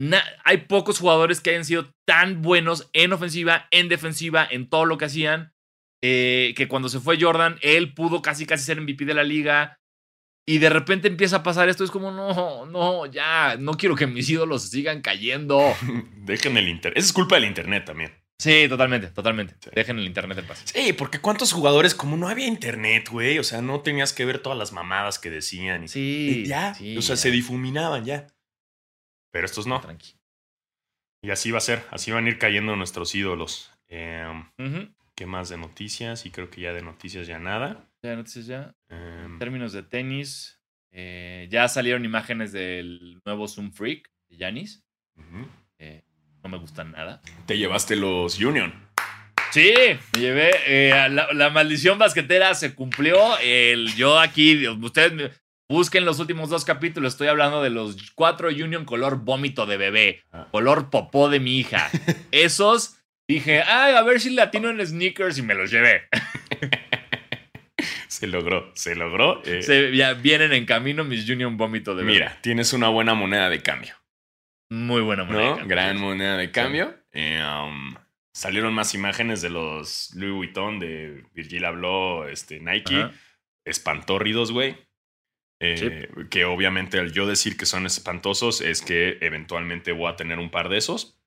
Na- hay pocos jugadores que hayan sido tan buenos en ofensiva, en defensiva, en todo lo que hacían, eh, que cuando se fue Jordan, él pudo casi casi ser MVP de la liga. Y de repente empieza a pasar esto, es como, no, no, ya, no quiero que mis ídolos sigan cayendo. Dejen el internet. Esa es culpa del internet también. Sí, totalmente, totalmente. Sí. Dejen el internet en paz. Sí, porque cuántos jugadores, como no había internet, güey. O sea, no tenías que ver todas las mamadas que decían. Y, Sí, y ya. sí, o sea, ya. se difuminaban ya. Pero estos no. Tranqui. Y así va a ser. Así van a ir cayendo nuestros ídolos. Ujú. ¿Qué más de noticias? Y creo que ya de noticias ya nada. Ya, noticias ya. Em, En términos de tenis, eh, ya salieron imágenes del nuevo Zoom Freak de Yanis. ujú. No me gustan nada. Te llevaste los Union. Sí, me llevé. eh, la, la maldición basquetera se cumplió. El, yo aquí, ustedes me- busquen los últimos dos capítulos. Estoy hablando de los cuatro Union color vómito de bebé, Ah. color popó de mi hija. Esos dije, ay, a ver si latino en sneakers y me los llevé. Se logró, se logró. Eh, Se, ya vienen en camino mis Union vómito de bebé. mira, tienes una buena moneda de cambio. muy buena moneda. de cambio. Gran moneda de cambio. Eh, um, salieron más imágenes de los Louis Vuitton, de Virgil habló, este, Nike. Ajá. Espantórridos, güey. Eh, Que obviamente al yo decir que son espantosos es que eventualmente voy a tener un par de esos.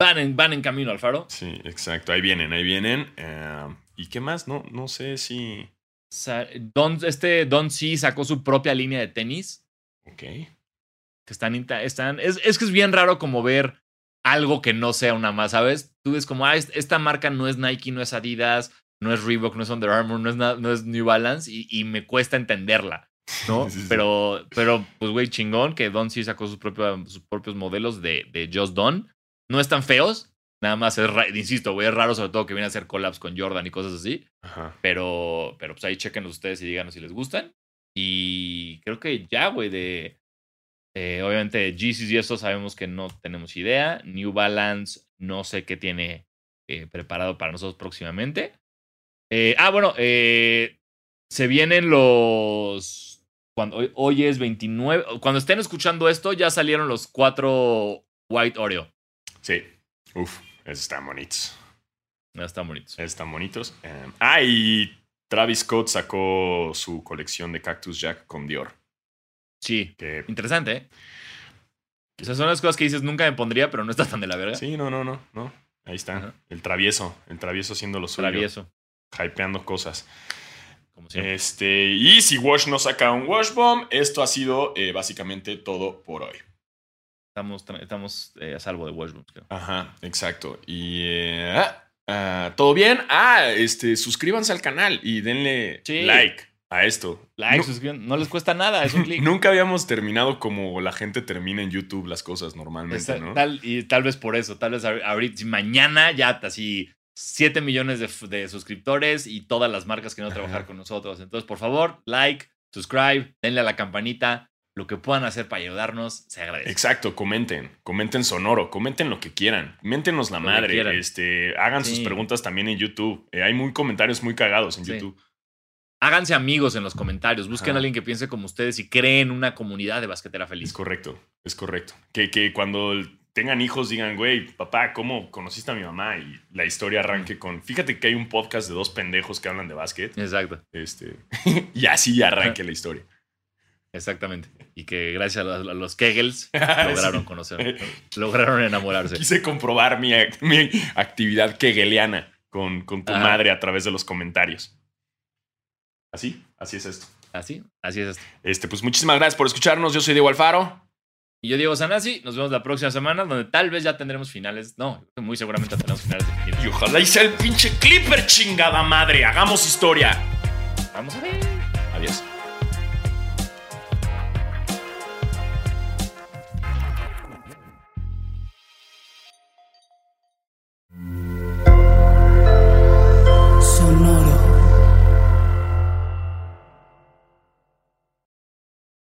Van en, van en camino, Alfaro. Sí, exacto. Ahí vienen, ahí vienen. Eh, ¿Y qué más? No, no sé si. Don, este Don C sacó su propia línea de tenis. Ok. que están, están es, es que es bien raro como ver algo que no sea una más, ¿sabes? tú ves como, ah, es- esta marca no es Nike, no es Adidas, no es Reebok, no es Under Armour, no es, no es New Balance y, y me cuesta entenderla, ¿no? Sí, sí. Pero, pero, pues, güey, chingón que Don sí sacó sus, propio- sus propios modelos de, de Just Don. No están feos, nada más es, insisto, güey, es raro sobre todo que viene a hacer collabs con Jordan y cosas así. Ajá. Pero, pero pues ahí chequenlos ustedes y díganos si les gustan. Y creo que ya, güey, de. eh, obviamente, Yeezys y eso sabemos que no tenemos idea. New Balance, no sé qué tiene eh, preparado para nosotros próximamente. Eh, ah, bueno, eh, se vienen los. Cuando, hoy, hoy es 29. Cuando estén escuchando esto, ya salieron los cuatro White Oreo. Sí. Uf, están bonitos. Están bonitos. Están bonitos. Eh, ah, y Travis Scott sacó su colección de Cactus Jack con Dior. Sí, Que interesante, ¿eh? Esas son las cosas que dices nunca me pondría, pero no está tan de la verga. sí, no, no, no, no. Ahí está. El travieso. El travieso haciendo lo suyo. Travieso, Hypeando cosas. como siempre. Este, y si Wash no saca un Wash Bomb, esto ha sido eh, básicamente todo por hoy. Estamos, estamos eh, a salvo de Washburn, creo. Ajá, exacto. Y eh, ah, ah, todo bien. Ah, este, suscríbanse al canal y denle Sí. like a esto. Like, Nu- suscriban, no les cuesta nada, es un clic. Nunca habíamos terminado como la gente termina en YouTube las cosas normalmente, ¿no? tal, y tal vez por eso, tal vez ahor- ahorita, mañana ya así 7 millones de, suscriptores y todas las marcas que no trabajar con nosotros. Entonces, por favor, like, subscribe, denle a la campanita. Lo que puedan hacer para ayudarnos, se agradece. Exacto, comenten, comenten sonoro, comenten lo que quieran, méntenos la Lo madre, este, hagan sus preguntas también en YouTube. Eh, hay muy comentarios muy cagados en Sí. YouTube. Háganse amigos en los comentarios. Busquen Ajá. a alguien que piense como ustedes y creen una comunidad de basquetera Es feliz. correcto, es correcto. Que, que cuando tengan hijos digan, güey, papá, ¿cómo conociste a mi mamá? Y la historia arranque con, fíjate que hay un podcast de dos pendejos que hablan de básquet. Exacto, Este, y así arranque la historia. Exactamente. Y que gracias a los, a los Kegels lograron conocer, lograron enamorarse. Quise comprobar mi, mi actividad kegeliana con, con tu Ajá. madre a través de los comentarios. Así, así es esto. Así, así es esto. Este, pues muchísimas gracias por escucharnos. Yo soy Diego Alfaro. Y yo Diego Sanasi, nos vemos la próxima semana, donde tal vez ya tendremos finales. No, muy seguramente tendremos finales definidos. Y ojalá y sea el pinche Clipper, chingada madre. Hagamos historia. Vamos a ver. Adiós.